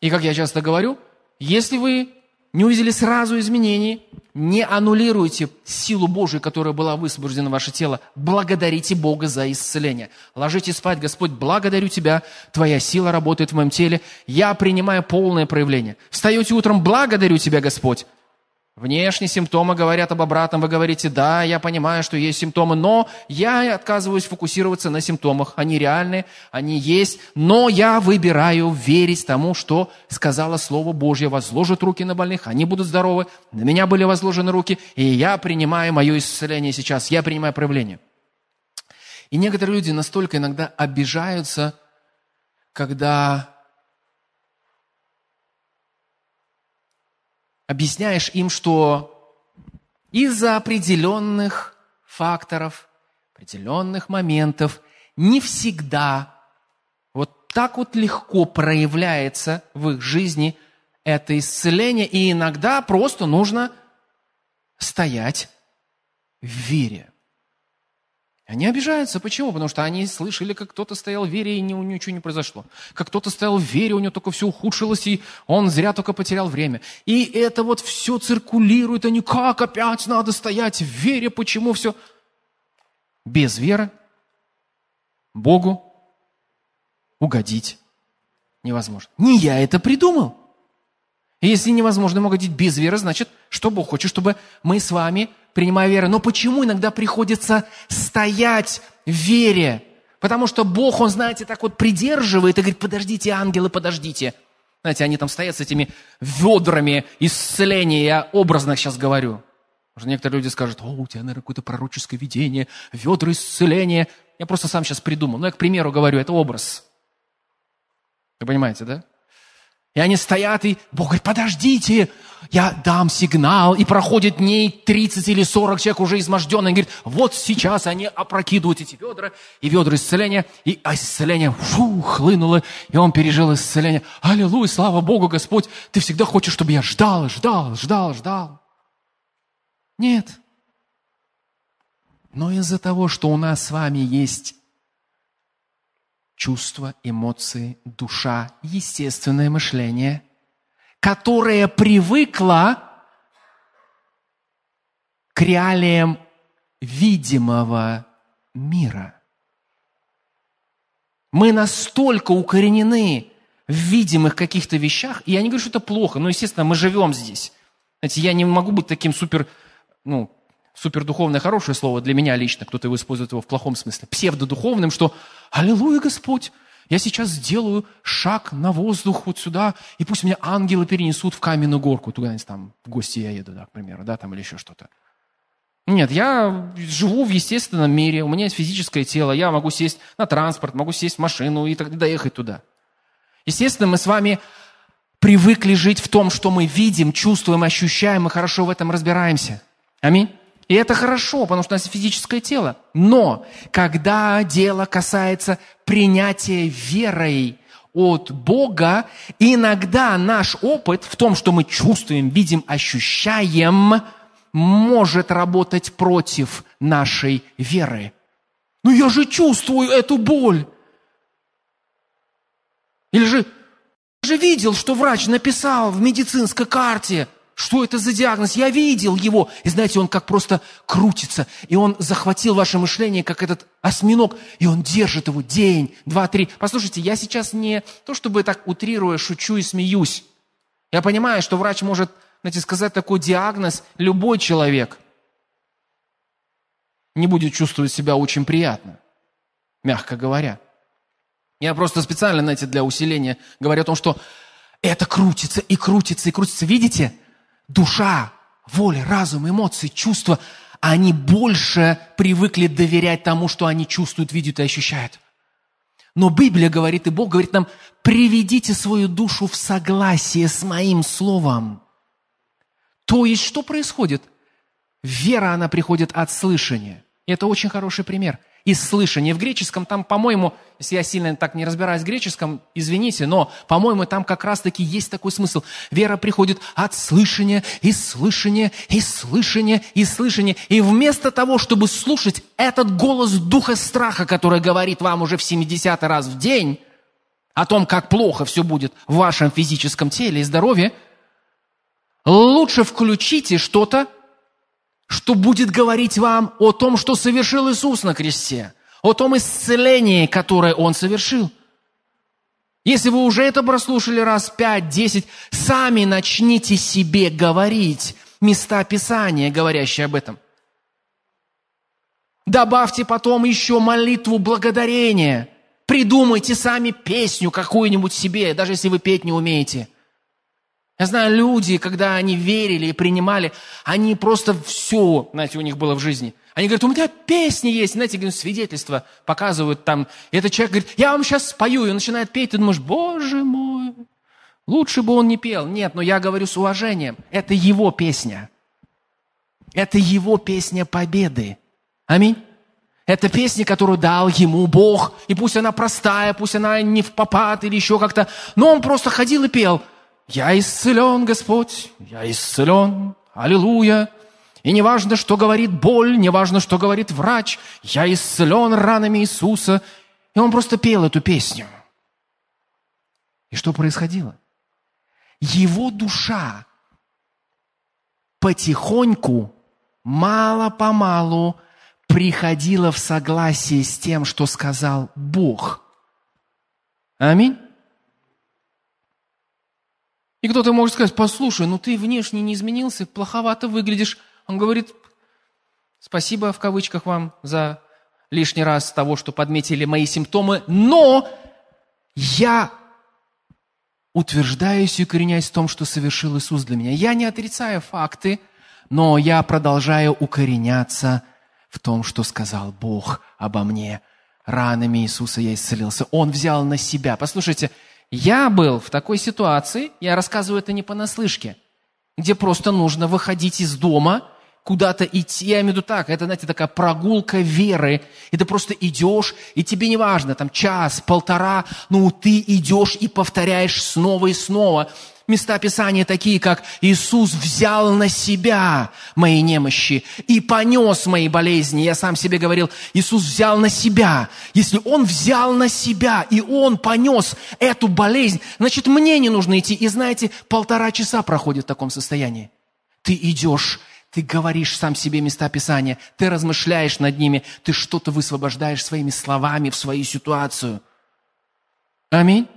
[SPEAKER 1] И как я часто говорю, если вы не увидели сразу изменений, не аннулируйте силу Божию, которая была высвобождена в ваше тело. Благодарите Бога за исцеление. Ложитесь спать, Господь, благодарю Тебя, Твоя сила работает в моем теле, я принимаю полное проявление. Встаете утром, благодарю Тебя, Господь, Внешние симптомы говорят об обратном. Вы говорите, да, я понимаю, что есть симптомы, но я отказываюсь фокусироваться на симптомах. Они реальны, они есть, но я выбираю верить тому, что сказала Слово Божье. Возложат руки на больных, они будут здоровы. На меня были возложены руки, и я принимаю мое исцеление сейчас. Я принимаю проявление. И некоторые люди настолько иногда обижаются, когда объясняешь им, что из-за определенных факторов, определенных моментов не всегда вот так вот легко проявляется в их жизни это исцеление, и иногда просто нужно стоять в вере. Они обижаются. Почему? Потому что они слышали, как кто-то стоял в вере, и у него ничего не произошло. Как кто-то стоял в вере, у него только все ухудшилось, и он зря только потерял время. И это вот все циркулирует. Они как опять надо стоять в вере? Почему все? Без веры Богу угодить невозможно. Не я это придумал. Если невозможно угодить без веры, значит, что Бог хочет, чтобы мы с вами принимая веру. Но почему иногда приходится стоять в вере? Потому что Бог, Он, знаете, так вот придерживает и говорит, подождите, ангелы, подождите. Знаете, они там стоят с этими ведрами исцеления, я образно сейчас говорю. Может, некоторые люди скажут, о, у тебя, наверное, какое-то пророческое видение, ведра исцеления. Я просто сам сейчас придумал. Ну, я, к примеру, говорю, это образ. Вы понимаете, да? И они стоят, и Бог говорит, подождите, я дам сигнал. И проходит дней 30 или 40, человек уже изможденный, говорит, вот сейчас они опрокидывают эти ведра, и ведра исцеления, и исцеление фу, хлынуло, и он пережил исцеление. Аллилуйя, слава Богу, Господь, ты всегда хочешь, чтобы я ждал, ждал, ждал, ждал. Нет. Но из-за того, что у нас с вами есть чувства, эмоции, душа, естественное мышление, которое привыкло к реалиям видимого мира. Мы настолько укоренены в видимых каких-то вещах, и я не говорю, что это плохо, но, естественно, мы живем здесь. Знаете, я не могу быть таким супер, ну, супердуховное хорошее слово для меня лично, кто-то его использует его в плохом смысле, псевдодуховным, что «Аллилуйя, Господь, я сейчас сделаю шаг на воздух вот сюда, и пусть меня ангелы перенесут в каменную горку, туда-нибудь там в гости я еду, да, к примеру, да, там или еще что-то». Нет, я живу в естественном мире, у меня есть физическое тело, я могу сесть на транспорт, могу сесть в машину и доехать туда. Естественно, мы с вами привыкли жить в том, что мы видим, чувствуем, ощущаем, мы хорошо в этом разбираемся. Аминь. И это хорошо, потому что у нас физическое тело. Но когда дело касается принятия верой от Бога, иногда наш опыт в том, что мы чувствуем, видим, ощущаем, может работать против нашей веры. Ну я же чувствую эту боль. Или же, я же видел, что врач написал в медицинской карте – что это за диагноз? Я видел его. И знаете, он как просто крутится. И он захватил ваше мышление, как этот осьминог. И он держит его день, два, три. Послушайте, я сейчас не то, чтобы так утрируя, шучу и смеюсь. Я понимаю, что врач может, знаете, сказать такой диагноз любой человек. Не будет чувствовать себя очень приятно, мягко говоря. Я просто специально, знаете, для усиления говорю о том, что это крутится и крутится и крутится. Видите? Душа, воля, разум, эмоции, чувства, они больше привыкли доверять тому, что они чувствуют, видят и ощущают. Но Библия говорит, и Бог говорит нам, приведите свою душу в согласие с моим словом. То есть, что происходит? Вера, она приходит от слышания. Это очень хороший пример из слышания. В греческом там, по-моему, если я сильно так не разбираюсь в греческом, извините, но, по-моему, там как раз-таки есть такой смысл. Вера приходит от слышания, и слышания, и слышания, и слышания. И вместо того, чтобы слушать этот голос духа страха, который говорит вам уже в 70 раз в день, о том, как плохо все будет в вашем физическом теле и здоровье, лучше включите что-то, что будет говорить вам о том, что совершил Иисус на кресте, о том исцелении, которое Он совершил. Если вы уже это прослушали раз пять, десять, сами начните себе говорить места Писания, говорящие об этом. Добавьте потом еще молитву благодарения. Придумайте сами песню какую-нибудь себе, даже если вы петь не умеете – я знаю, люди, когда они верили и принимали, они просто все, знаете, у них было в жизни. Они говорят, у меня песни есть, знаете, свидетельства показывают там. И этот человек говорит, я вам сейчас спою, и он начинает петь, ты думаешь, боже мой, лучше бы он не пел. Нет, но я говорю с уважением, это его песня. Это его песня победы. Аминь. Это песня, которую дал ему Бог. И пусть она простая, пусть она не в попад или еще как-то. Но он просто ходил и пел – я исцелен, Господь, я исцелен, аллилуйя. И не важно, что говорит боль, не важно, что говорит врач. Я исцелен ранами Иисуса. И он просто пел эту песню. И что происходило? Его душа потихоньку, мало-помалу приходила в согласие с тем, что сказал Бог. Аминь. И кто-то может сказать, послушай, ну ты внешне не изменился, плоховато выглядишь. Он говорит, спасибо в кавычках вам за лишний раз того, что подметили мои симптомы, но я утверждаюсь и укореняюсь в том, что совершил Иисус для меня. Я не отрицаю факты, но я продолжаю укореняться в том, что сказал Бог обо мне. Ранами Иисуса я исцелился. Он взял на себя. Послушайте, я был в такой ситуации, я рассказываю это не понаслышке, где просто нужно выходить из дома – куда-то идти, я имею в виду так, это, знаете, такая прогулка веры, и ты просто идешь, и тебе не важно, там час, полтора, ну ты идешь и повторяешь снова и снова места Писания такие, как Иисус взял на себя мои немощи и понес мои болезни. Я сам себе говорил, Иисус взял на себя. Если Он взял на себя, и Он понес эту болезнь, значит, мне не нужно идти. И знаете, полтора часа проходит в таком состоянии. Ты идешь ты говоришь сам себе места Писания, ты размышляешь над ними, ты что-то высвобождаешь своими словами в свою ситуацию. Аминь.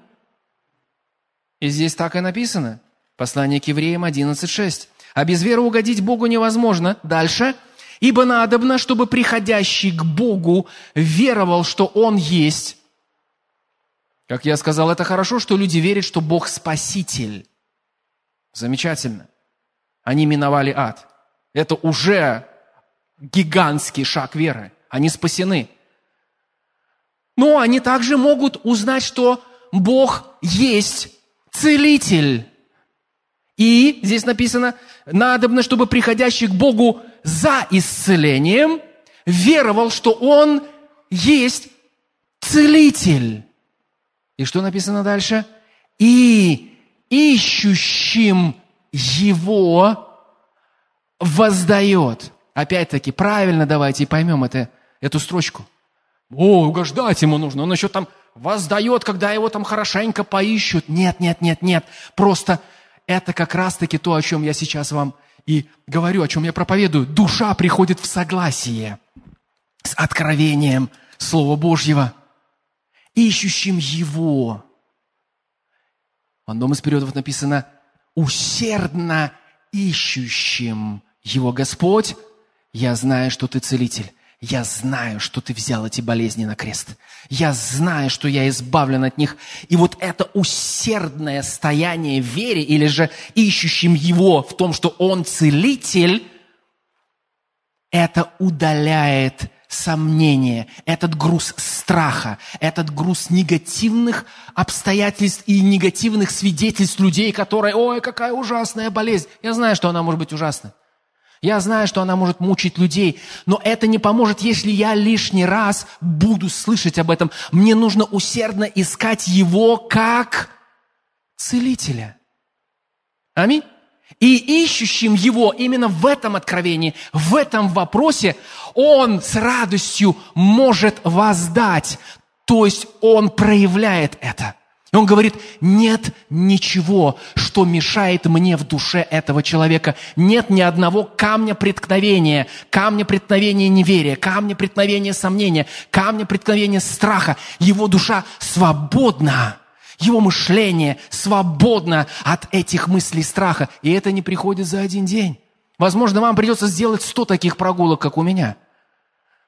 [SPEAKER 1] И здесь так и написано. Послание к евреям 11.6. А без веры угодить Богу невозможно. Дальше. Ибо надобно, чтобы приходящий к Богу веровал, что Он есть. Как я сказал, это хорошо, что люди верят, что Бог спаситель. Замечательно. Они миновали ад. Это уже гигантский шаг веры. Они спасены. Но они также могут узнать, что Бог есть целитель. И здесь написано, надобно, чтобы приходящий к Богу за исцелением веровал, что Он есть целитель. И что написано дальше? И ищущим Его воздает. Опять-таки, правильно давайте поймем это, эту строчку. О, угождать ему нужно. Он еще там воздает, когда его там хорошенько поищут. Нет, нет, нет, нет. Просто это как раз-таки то, о чем я сейчас вам и говорю, о чем я проповедую. Душа приходит в согласие с откровением Слова Божьего, ищущим Его. В одном из периодов написано «усердно ищущим его Господь, я знаю, что ты целитель. Я знаю, что ты взял эти болезни на крест. Я знаю, что я избавлен от них. И вот это усердное стояние в вере, или же ищущим Его в том, что Он целитель, это удаляет сомнения, этот груз страха, этот груз негативных обстоятельств и негативных свидетельств людей, которые, ой, какая ужасная болезнь. Я знаю, что она может быть ужасной. Я знаю, что она может мучить людей, но это не поможет, если я лишний раз буду слышать об этом. Мне нужно усердно искать Его как целителя. Аминь. И ищущим Его именно в этом откровении, в этом вопросе, Он с радостью может воздать. То есть Он проявляет это – и он говорит, нет ничего, что мешает мне в душе этого человека. Нет ни одного камня преткновения, камня преткновения неверия, камня преткновения сомнения, камня преткновения страха. Его душа свободна. Его мышление свободно от этих мыслей страха. И это не приходит за один день. Возможно, вам придется сделать сто таких прогулок, как у меня –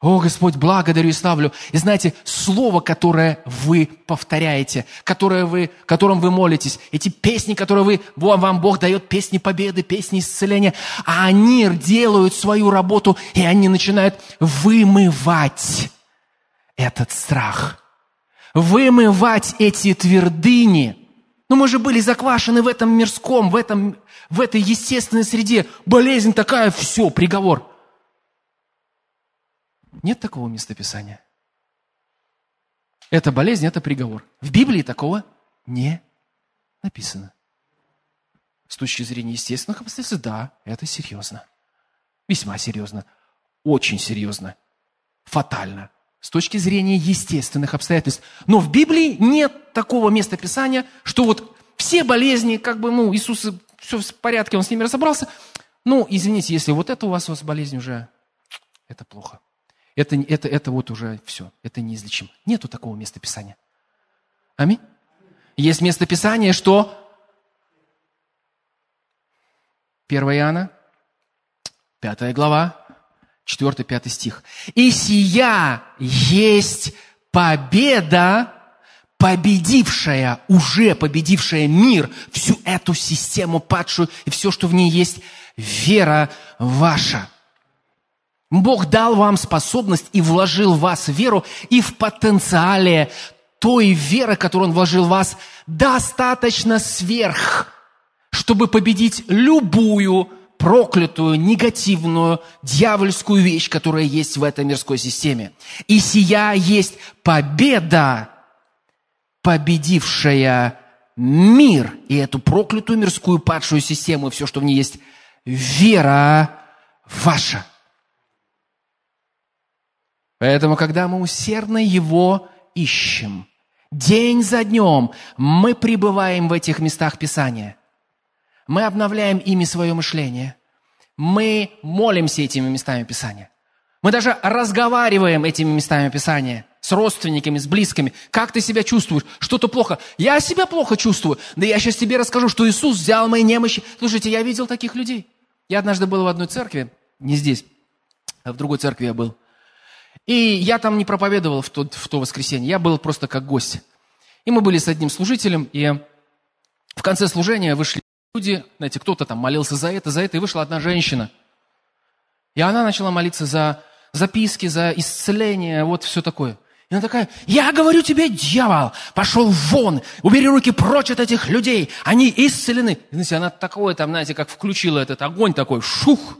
[SPEAKER 1] о, Господь, благодарю и славлю. И знаете, слово, которое вы повторяете, которое вы, которым вы молитесь, эти песни, которые вы, вам Бог дает, песни победы, песни исцеления, а они делают свою работу, и они начинают вымывать этот страх, вымывать эти твердыни. Но мы же были заквашены в этом мирском, в, этом, в этой естественной среде. Болезнь такая, все, приговор – нет такого местописания. Это болезнь, это приговор. В Библии такого не написано. С точки зрения естественных обстоятельств, да, это серьезно. Весьма серьезно. Очень серьезно. Фатально. С точки зрения естественных обстоятельств. Но в Библии нет такого места Писания, что вот все болезни, как бы, ну, Иисус, все в порядке, Он с ними разобрался. Ну, извините, если вот это у вас, у вас болезнь уже, это плохо. Это, это, это вот уже все, это неизлечимо. Нету такого места Писания. Аминь. Есть место Писания, что 1 Иоанна, 5 глава, 4-5 стих. «И сия есть победа, победившая, уже победившая мир, всю эту систему падшую и все, что в ней есть, вера ваша». Бог дал вам способность и вложил в вас веру, и в потенциале той веры, которую Он вложил в вас, достаточно сверх, чтобы победить любую проклятую, негативную, дьявольскую вещь, которая есть в этой мирской системе. И сия есть победа, победившая мир и эту проклятую мирскую падшую систему, и все, что в ней есть, вера ваша. Поэтому, когда мы усердно Его ищем, день за днем мы пребываем в этих местах Писания. Мы обновляем ими свое мышление. Мы молимся этими местами Писания. Мы даже разговариваем этими местами Писания с родственниками, с близкими. Как ты себя чувствуешь? Что-то плохо. Я себя плохо чувствую. Да я сейчас тебе расскажу, что Иисус взял мои немощи. Слушайте, я видел таких людей. Я однажды был в одной церкви, не здесь, а в другой церкви я был. И я там не проповедовал в то, в то воскресенье, я был просто как гость. И мы были с одним служителем, и в конце служения вышли люди, знаете, кто-то там молился за это, за это, и вышла одна женщина. И она начала молиться за записки, за исцеление, вот все такое. И она такая, я говорю тебе, дьявол, пошел вон, убери руки прочь от этих людей, они исцелены. И, знаете, она такое там, знаете, как включила этот огонь такой, шух.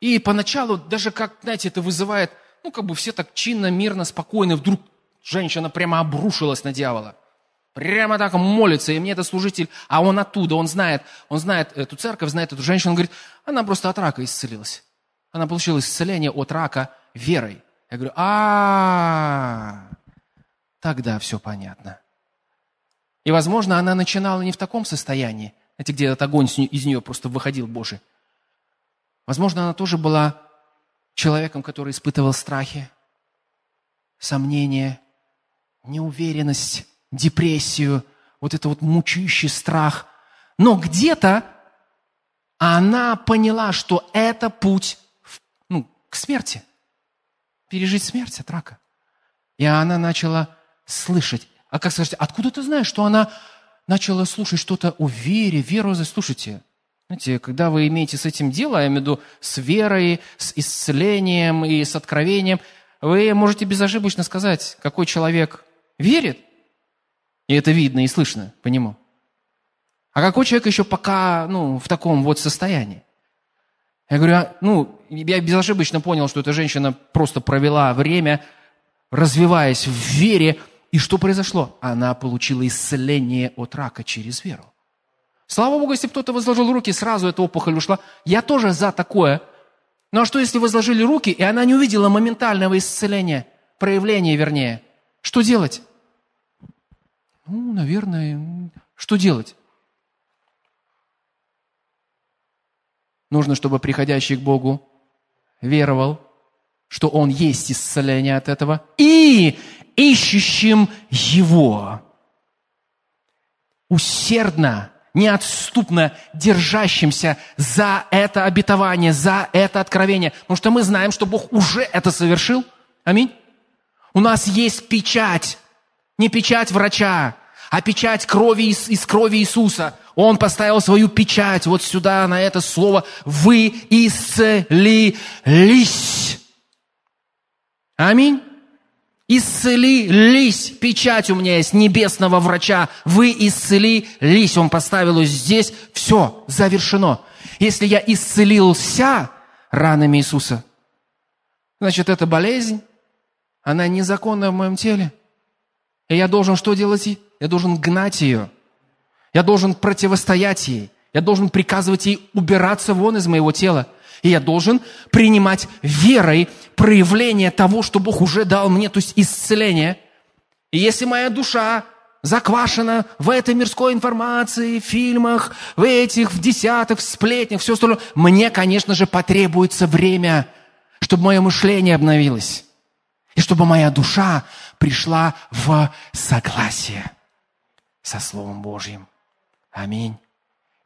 [SPEAKER 1] И поначалу даже как, знаете, это вызывает ну, как бы все так чинно, мирно, спокойно, вдруг женщина прямо обрушилась на дьявола. Прямо так молится, и мне это служитель, а он оттуда, он знает, он знает эту церковь, знает эту женщину, он говорит, она просто от рака исцелилась. Она получила исцеление от рака верой. Я говорю, а, тогда все понятно. И, возможно, она начинала не в таком состоянии, знаете, где этот огонь из нее просто выходил Божий. Возможно, она тоже была человеком, который испытывал страхи, сомнения, неуверенность, депрессию, вот это вот мучающий страх. Но где-то она поняла, что это путь ну, к смерти, пережить смерть от рака. И она начала слышать. А как скажете, откуда ты знаешь, что она начала слушать что-то о вере, веру? Слушайте, знаете, когда вы имеете с этим дело, я имею в виду с верой, с исцелением и с откровением, вы можете безошибочно сказать, какой человек верит, и это видно и слышно по нему. А какой человек еще пока ну, в таком вот состоянии? Я говорю, а, ну, я безошибочно понял, что эта женщина просто провела время, развиваясь в вере, и что произошло? Она получила исцеление от рака через веру. Слава Богу, если кто-то возложил руки, сразу эта опухоль ушла. Я тоже за такое. Ну а что, если возложили руки, и она не увидела моментального исцеления, проявления вернее? Что делать? Ну, наверное, что делать? Нужно, чтобы приходящий к Богу веровал, что Он есть исцеление от этого, и ищущим Его усердно неотступно держащимся за это обетование, за это откровение. Потому что мы знаем, что Бог уже это совершил. Аминь. У нас есть печать. Не печать врача, а печать крови из, из крови Иисуса. Он поставил свою печать вот сюда, на это слово. Вы исцелились. Аминь. Исцелились. Печать у меня есть небесного врача. Вы исцелились. Он поставил ее здесь. Все, завершено. Если я исцелился ранами Иисуса, значит, эта болезнь, она незаконна в моем теле. И я должен что делать? Я должен гнать ее. Я должен противостоять ей. Я должен приказывать ей убираться вон из моего тела. И я должен принимать верой проявление того, что Бог уже дал мне, то есть исцеление. И если моя душа заквашена в этой мирской информации, в фильмах, в этих, в десятых, в сплетнях, все остальное, мне, конечно же, потребуется время, чтобы мое мышление обновилось. И чтобы моя душа пришла в согласие со Словом Божьим. Аминь.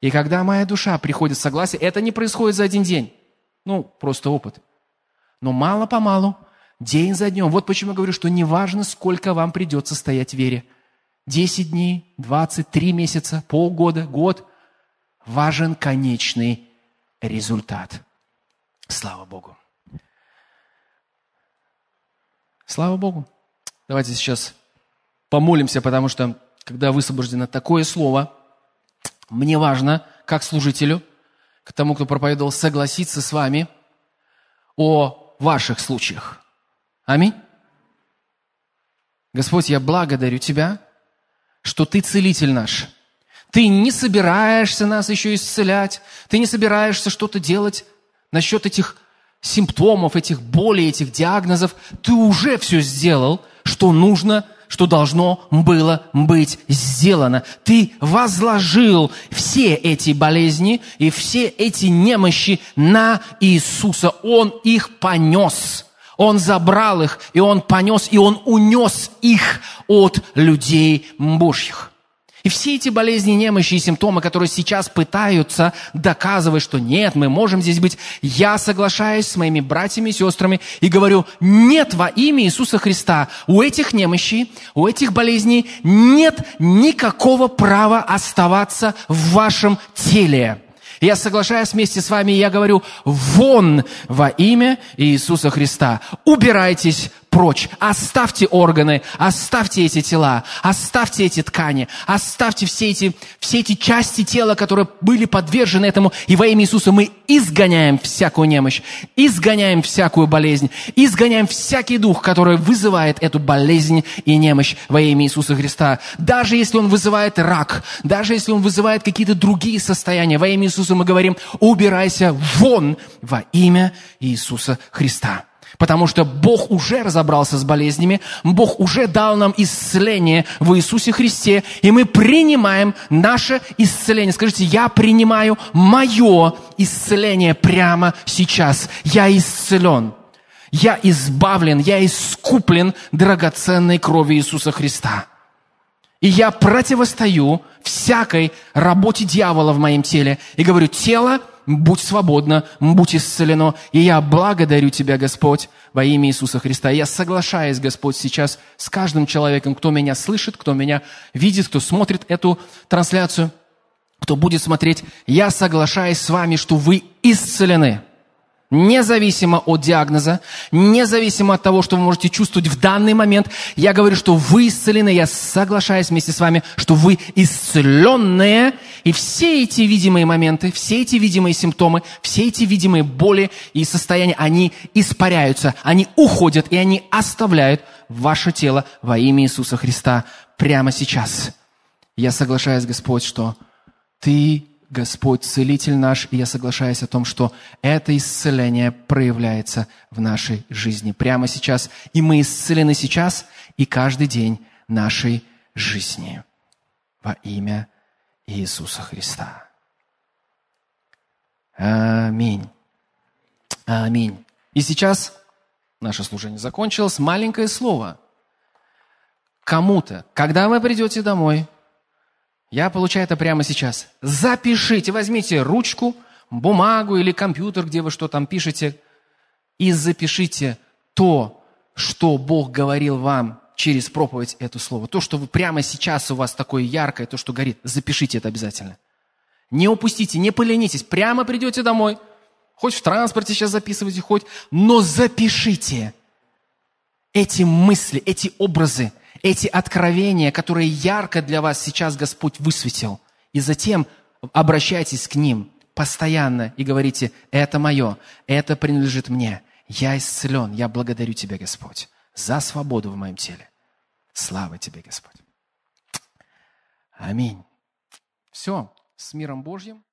[SPEAKER 1] И когда моя душа приходит в согласие, это не происходит за один день. Ну, просто опыт. Но мало-помалу, день за днем. Вот почему я говорю, что неважно, сколько вам придется стоять в вере. 10 дней, 23 месяца, полгода, год. Важен конечный результат. Слава Богу. Слава Богу. Давайте сейчас помолимся, потому что, когда высвобождено такое слово, мне важно, как служителю, к тому, кто проповедовал, согласиться с вами о ваших случаях. Аминь. Господь, я благодарю Тебя, что Ты целитель наш. Ты не собираешься нас еще исцелять, Ты не собираешься что-то делать насчет этих симптомов, этих болей, этих диагнозов, ты уже все сделал, что нужно, что должно было быть сделано. Ты возложил все эти болезни и все эти немощи на Иисуса. Он их понес. Он забрал их, и Он понес, и Он унес их от людей Божьих. И все эти болезни, немощи и симптомы, которые сейчас пытаются доказывать, что нет, мы можем здесь быть, я соглашаюсь с моими братьями и сестрами и говорю, нет во имя Иисуса Христа у этих немощей, у этих болезней нет никакого права оставаться в вашем теле. Я соглашаюсь вместе с вами, и я говорю, вон во имя Иисуса Христа. Убирайтесь прочь. Оставьте органы, оставьте эти тела, оставьте эти ткани, оставьте все эти, все эти части тела, которые были подвержены этому. И во имя Иисуса мы изгоняем всякую немощь, изгоняем всякую болезнь, изгоняем всякий дух, который вызывает эту болезнь и немощь во имя Иисуса Христа. Даже если он вызывает рак, даже если он вызывает какие-то другие состояния, во имя Иисуса мы говорим, убирайся вон во имя Иисуса Христа. Потому что Бог уже разобрался с болезнями, Бог уже дал нам исцеление в Иисусе Христе, и мы принимаем наше исцеление. Скажите, я принимаю мое исцеление прямо сейчас. Я исцелен. Я избавлен, я искуплен драгоценной кровью Иисуса Христа. И я противостою всякой работе дьявола в моем теле. И говорю, тело, будь свободно, будь исцелено. И я благодарю Тебя, Господь, во имя Иисуса Христа. я соглашаюсь, Господь, сейчас с каждым человеком, кто меня слышит, кто меня видит, кто смотрит эту трансляцию, кто будет смотреть. Я соглашаюсь с вами, что вы исцелены независимо от диагноза, независимо от того, что вы можете чувствовать в данный момент, я говорю, что вы исцелены, я соглашаюсь вместе с вами, что вы исцеленные, и все эти видимые моменты, все эти видимые симптомы, все эти видимые боли и состояния, они испаряются, они уходят, и они оставляют ваше тело во имя Иисуса Христа прямо сейчас. Я соглашаюсь, Господь, что Ты Господь, целитель наш, и я соглашаюсь о том, что это исцеление проявляется в нашей жизни прямо сейчас. И мы исцелены сейчас и каждый день нашей жизни во имя Иисуса Христа. Аминь. Аминь. И сейчас наше служение закончилось. Маленькое слово. Кому-то, когда вы придете домой – я получаю это прямо сейчас. Запишите, возьмите ручку, бумагу или компьютер, где вы что там пишете, и запишите то, что Бог говорил вам через проповедь это слово. То, что вы прямо сейчас у вас такое яркое, то, что горит, запишите это обязательно. Не упустите, не поленитесь, прямо придете домой, хоть в транспорте сейчас записывайте, хоть, но запишите эти мысли, эти образы, эти откровения, которые ярко для вас сейчас Господь высветил. И затем обращайтесь к ним постоянно и говорите, это мое, это принадлежит мне. Я исцелен, я благодарю Тебя, Господь, за свободу в моем теле. Слава Тебе, Господь. Аминь. Все, с миром Божьим.